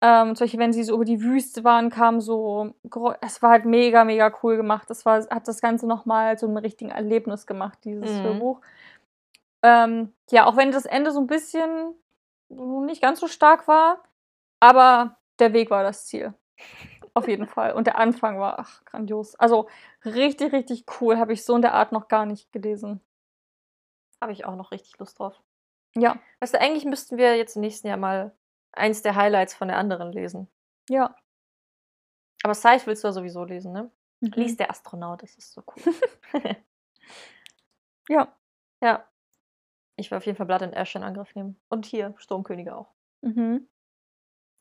ähm, zum Beispiel, wenn sie so über die Wüste waren, kam so. Es war halt mega, mega cool gemacht. Das war, hat das Ganze nochmal zu einem richtigen Erlebnis gemacht, dieses Mhm. Hörbuch. Ähm, ja, auch wenn das Ende so ein bisschen nicht ganz so stark war, aber der Weg war das Ziel. Auf jeden Fall. Und der Anfang war ach, grandios. Also richtig, richtig cool. Habe ich so in der Art noch gar nicht gelesen. Habe ich auch noch richtig Lust drauf. Ja, Weißt du, eigentlich müssten wir jetzt im nächsten Jahr mal eins der Highlights von der anderen lesen. ja. Aber Scythe willst du ja sowieso lesen, ne? Mhm. Lies der Astronaut, das ist so cool. *laughs* Ja. ja. Ich will auf jeden Fall Blood and Ash in Angriff nehmen. Und hier, Sturmkönige auch. Mhm.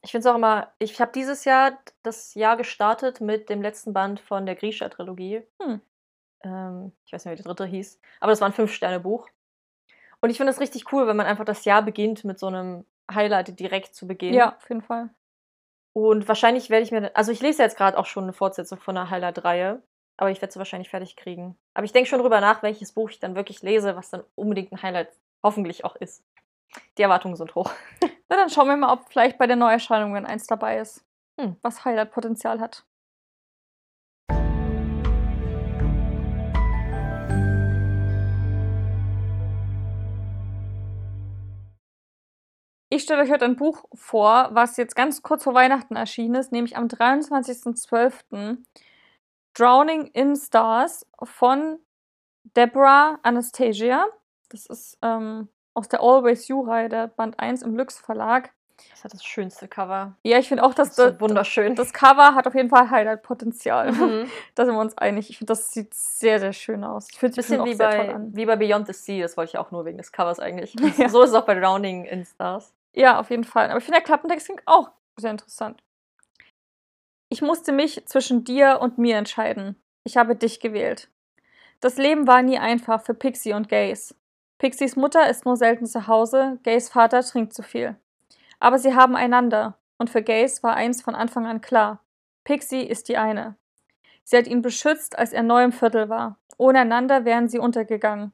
Ich finde es auch immer, ich habe dieses Jahr das Jahr gestartet mit dem letzten Band von der Grisha-Trilogie. Hm. Ähm, ich weiß nicht, wie der dritte hieß. Aber das war ein Fünf-Sterne-Buch. Und ich finde es richtig cool, wenn man einfach das Jahr beginnt mit so einem Highlight direkt zu Beginn. Ja, auf jeden Fall. Und wahrscheinlich werde ich mir, also ich lese jetzt gerade auch schon eine Fortsetzung von einer Highlight-Reihe, aber ich werde sie wahrscheinlich fertig kriegen. Aber ich denke schon drüber nach, welches Buch ich dann wirklich lese, was dann unbedingt ein Highlight hoffentlich auch ist. Die Erwartungen sind hoch. *laughs* Na, dann schauen wir mal, ob vielleicht bei der Neuerscheinung, wenn eins dabei ist, Hm. was Highlight-Potenzial hat. Ich stelle euch heute ein Buch vor, was jetzt ganz kurz vor Weihnachten erschienen ist, nämlich am 23.12. Drowning in Stars von Deborah Anastasia. Das ist ähm, aus der Always You-Reihe, der Band 1 im Lux Verlag. Das hat das schönste Cover. Ja, ich finde auch, dass Das das, wunderschön. das Cover hat auf jeden Fall Highlight-Potenzial. Mhm. *laughs* Da sind wir uns einig. Ich finde, das sieht sehr, sehr schön aus. Ich finde Bisschen auch wie sehr toll bei, wie bei Beyond the Sea, das wollte ich auch nur wegen des Covers eigentlich. *laughs* Ja. So ist es auch bei Drowning in Stars. Ja, auf jeden Fall. Aber ich finde, der Klappentext klingt auch sehr interessant. Ich musste mich zwischen dir und mir entscheiden. Ich habe dich gewählt. Das Leben war nie einfach für Pixie und Gaze. Pixies Mutter ist nur selten zu Hause, Gays Vater trinkt zu viel. Aber sie haben einander, und für Gaze war eins von Anfang an klar. Pixie ist die eine. Sie hat ihn beschützt, als er neu im Viertel war. Ohne einander wären sie untergegangen.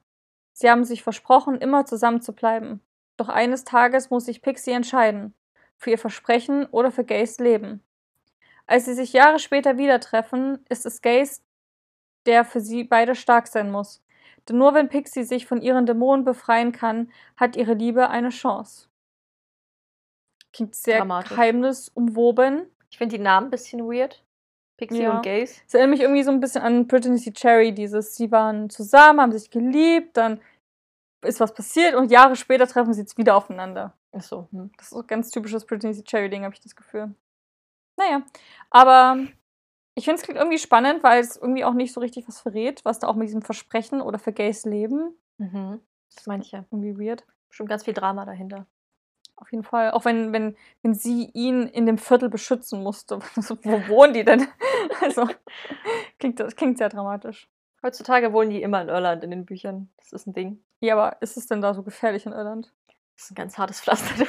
Sie haben sich versprochen, immer zusammen zu bleiben. Doch eines Tages muss sich Pixie entscheiden. Für ihr Versprechen oder für Gays Leben. Als sie sich Jahre später wieder treffen, ist es Gaze, der für sie beide stark sein muss. Denn nur wenn Pixie sich von ihren Dämonen befreien kann, hat ihre Liebe eine Chance. Klingt sehr Dramatisch. geheimnisumwoben. Ich finde die Namen ein bisschen weird. Pixie Ja. und Gaze. Es erinnert mich irgendwie so ein bisschen an Brittany C. Cherry, dieses, sie waren zusammen, haben sich geliebt, dann ist was passiert und Jahre später treffen sie jetzt wieder aufeinander. Achso. Hm. Das ist so ganz typisches Brittany C. Cherry-Ding, habe ich das Gefühl. Naja, aber ich finde es klingt irgendwie spannend, weil es irgendwie auch nicht so richtig was verrät, was da auch mit diesem Versprechen oder für Gays Leben. Mhm. Das meine ich ja. Irgendwie weird. Schon ganz viel Drama dahinter. Auf jeden Fall. Auch wenn, wenn, wenn sie ihn in dem Viertel beschützen musste. *laughs* So, Wo wohnen die denn? *laughs* Also, klingt, das klingt sehr dramatisch. Heutzutage wohnen die immer in Irland in den Büchern. Das ist ein Ding. Ja, aber ist es denn da so gefährlich in Irland? Das ist ein ganz hartes Pflaster.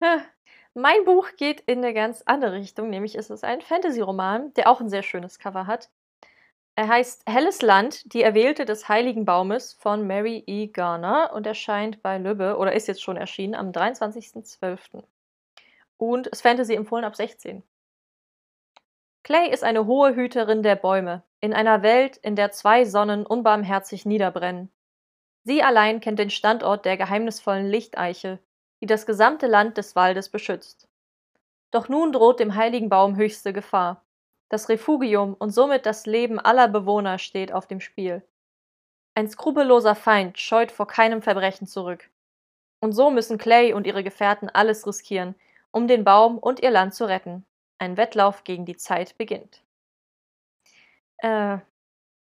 Ja. *laughs* mein Buch geht in eine ganz andere Richtung, nämlich ist es ein Fantasy-Roman, der auch ein sehr schönes Cover hat. Er heißt Helles Land, die Erwählte des Heiligen Baumes von Mary E. Garner und erscheint bei Lübbe oder ist jetzt schon erschienen am 23.12. Und ist Fantasy empfohlen ab 16. Clay ist eine hohe Hüterin der Bäume, in einer Welt, in der zwei Sonnen unbarmherzig niederbrennen. Sie allein kennt den Standort der geheimnisvollen Lichteiche, die das gesamte Land des Waldes beschützt. Doch nun droht dem heiligen Baum höchste Gefahr. Das Refugium und somit das Leben aller Bewohner steht auf dem Spiel. Ein skrupelloser Feind scheut vor keinem Verbrechen zurück. Und so müssen Clay und ihre Gefährten alles riskieren, um den Baum und ihr Land zu retten. Ein Wettlauf gegen die Zeit beginnt. Äh,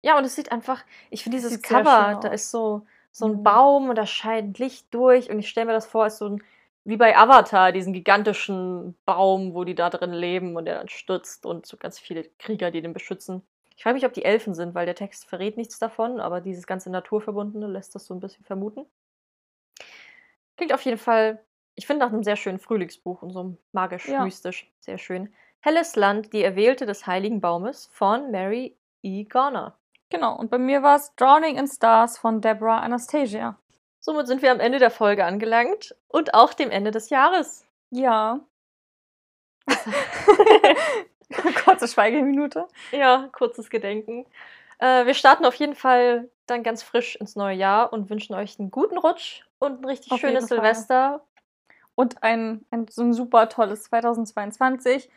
ja, und es sieht einfach, ich finde dieses Cover, da ist so, so ein Mhm. Baum und da scheint Licht durch und ich stelle mir das vor als so ein, wie bei Avatar, diesen gigantischen Baum, wo die da drin leben und der dann stürzt und so ganz viele Krieger, die den beschützen. Ich frage mich, ob die Elfen sind, weil der Text verrät nichts davon, aber dieses ganze Naturverbundene lässt das so ein bisschen vermuten. Klingt auf jeden Fall, ich finde, nach einem sehr schönen Frühlingsbuch und so magisch-mystisch. Sehr schön. Helles Land, die Erwählte des Heiligen Baumes von Mary E. Garner. Genau, und bei mir war es Drowning in Stars von Deborah Anastasia. Somit sind wir am Ende der Folge angelangt und auch dem Ende des Jahres. Ja. *laughs* Kurze Schweigeminute. Ja, kurzes Gedenken. Äh, wir starten auf jeden Fall dann ganz frisch ins neue Jahr und wünschen euch einen guten Rutsch und ein richtig Auf schönes. Silvester. Und ein, ein, so ein super tolles 2022 mit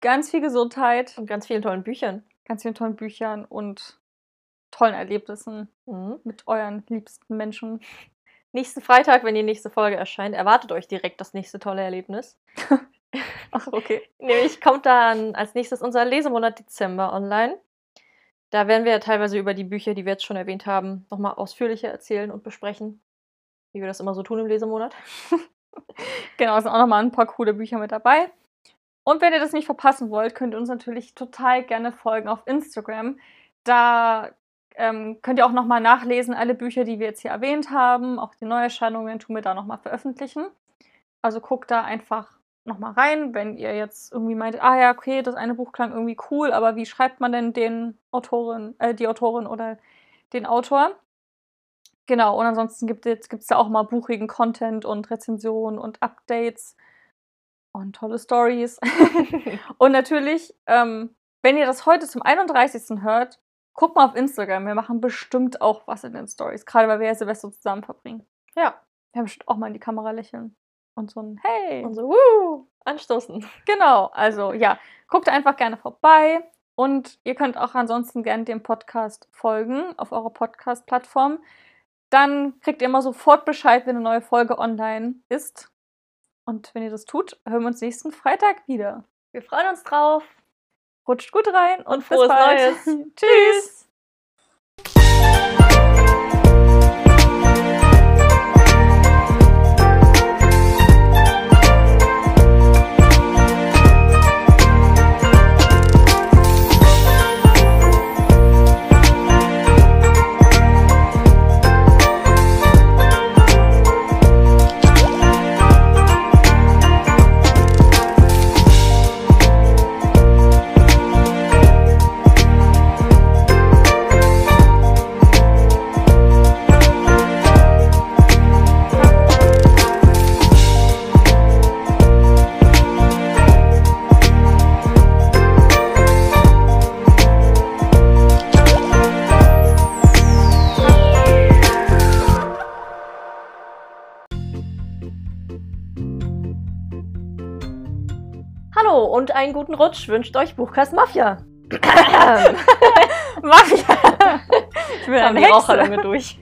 ganz viel Gesundheit, Und ganz vielen tollen Büchern. ganz vielen tollen Büchern und tollen Erlebnissen Mhm. mit euren liebsten Menschen. Nächsten Freitag, wenn die nächste Folge erscheint, erwartet euch direkt das nächste tolle Erlebnis. *laughs* Ach, okay. Nämlich kommt dann als nächstes unser Lesemonat Dezember online. Da werden wir teilweise über die Bücher, die wir jetzt schon erwähnt haben, nochmal ausführlicher erzählen und besprechen. Wie wir das immer so tun im Lesemonat. *laughs* Genau, es sind auch nochmal ein paar coole Bücher mit dabei. Und wenn ihr das nicht verpassen wollt, könnt ihr uns natürlich total gerne folgen auf Instagram. Da ähm, könnt ihr auch nochmal nachlesen, alle Bücher, die wir jetzt hier erwähnt haben. Auch die Neuerscheinungen tun wir da nochmal veröffentlichen. Also guckt da einfach nochmal rein, wenn ihr jetzt irgendwie meint, ah ja, okay, das eine Buch klang irgendwie cool, aber wie schreibt man denn den Autorin, äh, die Autorin oder den Autor? Genau, und ansonsten gibt es da auch mal buchigen Content und Rezensionen und Updates und tolle Stories. *laughs* *laughs* und natürlich, ähm, wenn ihr das heute zum 31. hört, guckt mal auf Instagram. Wir machen bestimmt auch was in den Stories, gerade weil wir ja Silvester zusammen verbringen. Ja. Wir haben bestimmt auch mal in die Kamera lächeln und so ein Hey. Und so, wuh! Anstoßen. *laughs* Genau, also ja, guckt einfach gerne vorbei und ihr könnt auch ansonsten gerne dem Podcast folgen auf eurer Podcast-Plattform. Dann kriegt ihr immer sofort Bescheid, wenn eine neue Folge online ist. Und wenn ihr das tut, hören wir uns nächsten Freitag wieder. Wir freuen uns drauf. Rutscht gut rein und, Und frohes bis bald. Neues. *laughs* Tschüss. Und einen guten Rutsch wünscht euch Buchkast Mafia. *laughs* *laughs* Mafia. Ich bin eine die Hexe. Raucherlunge durch.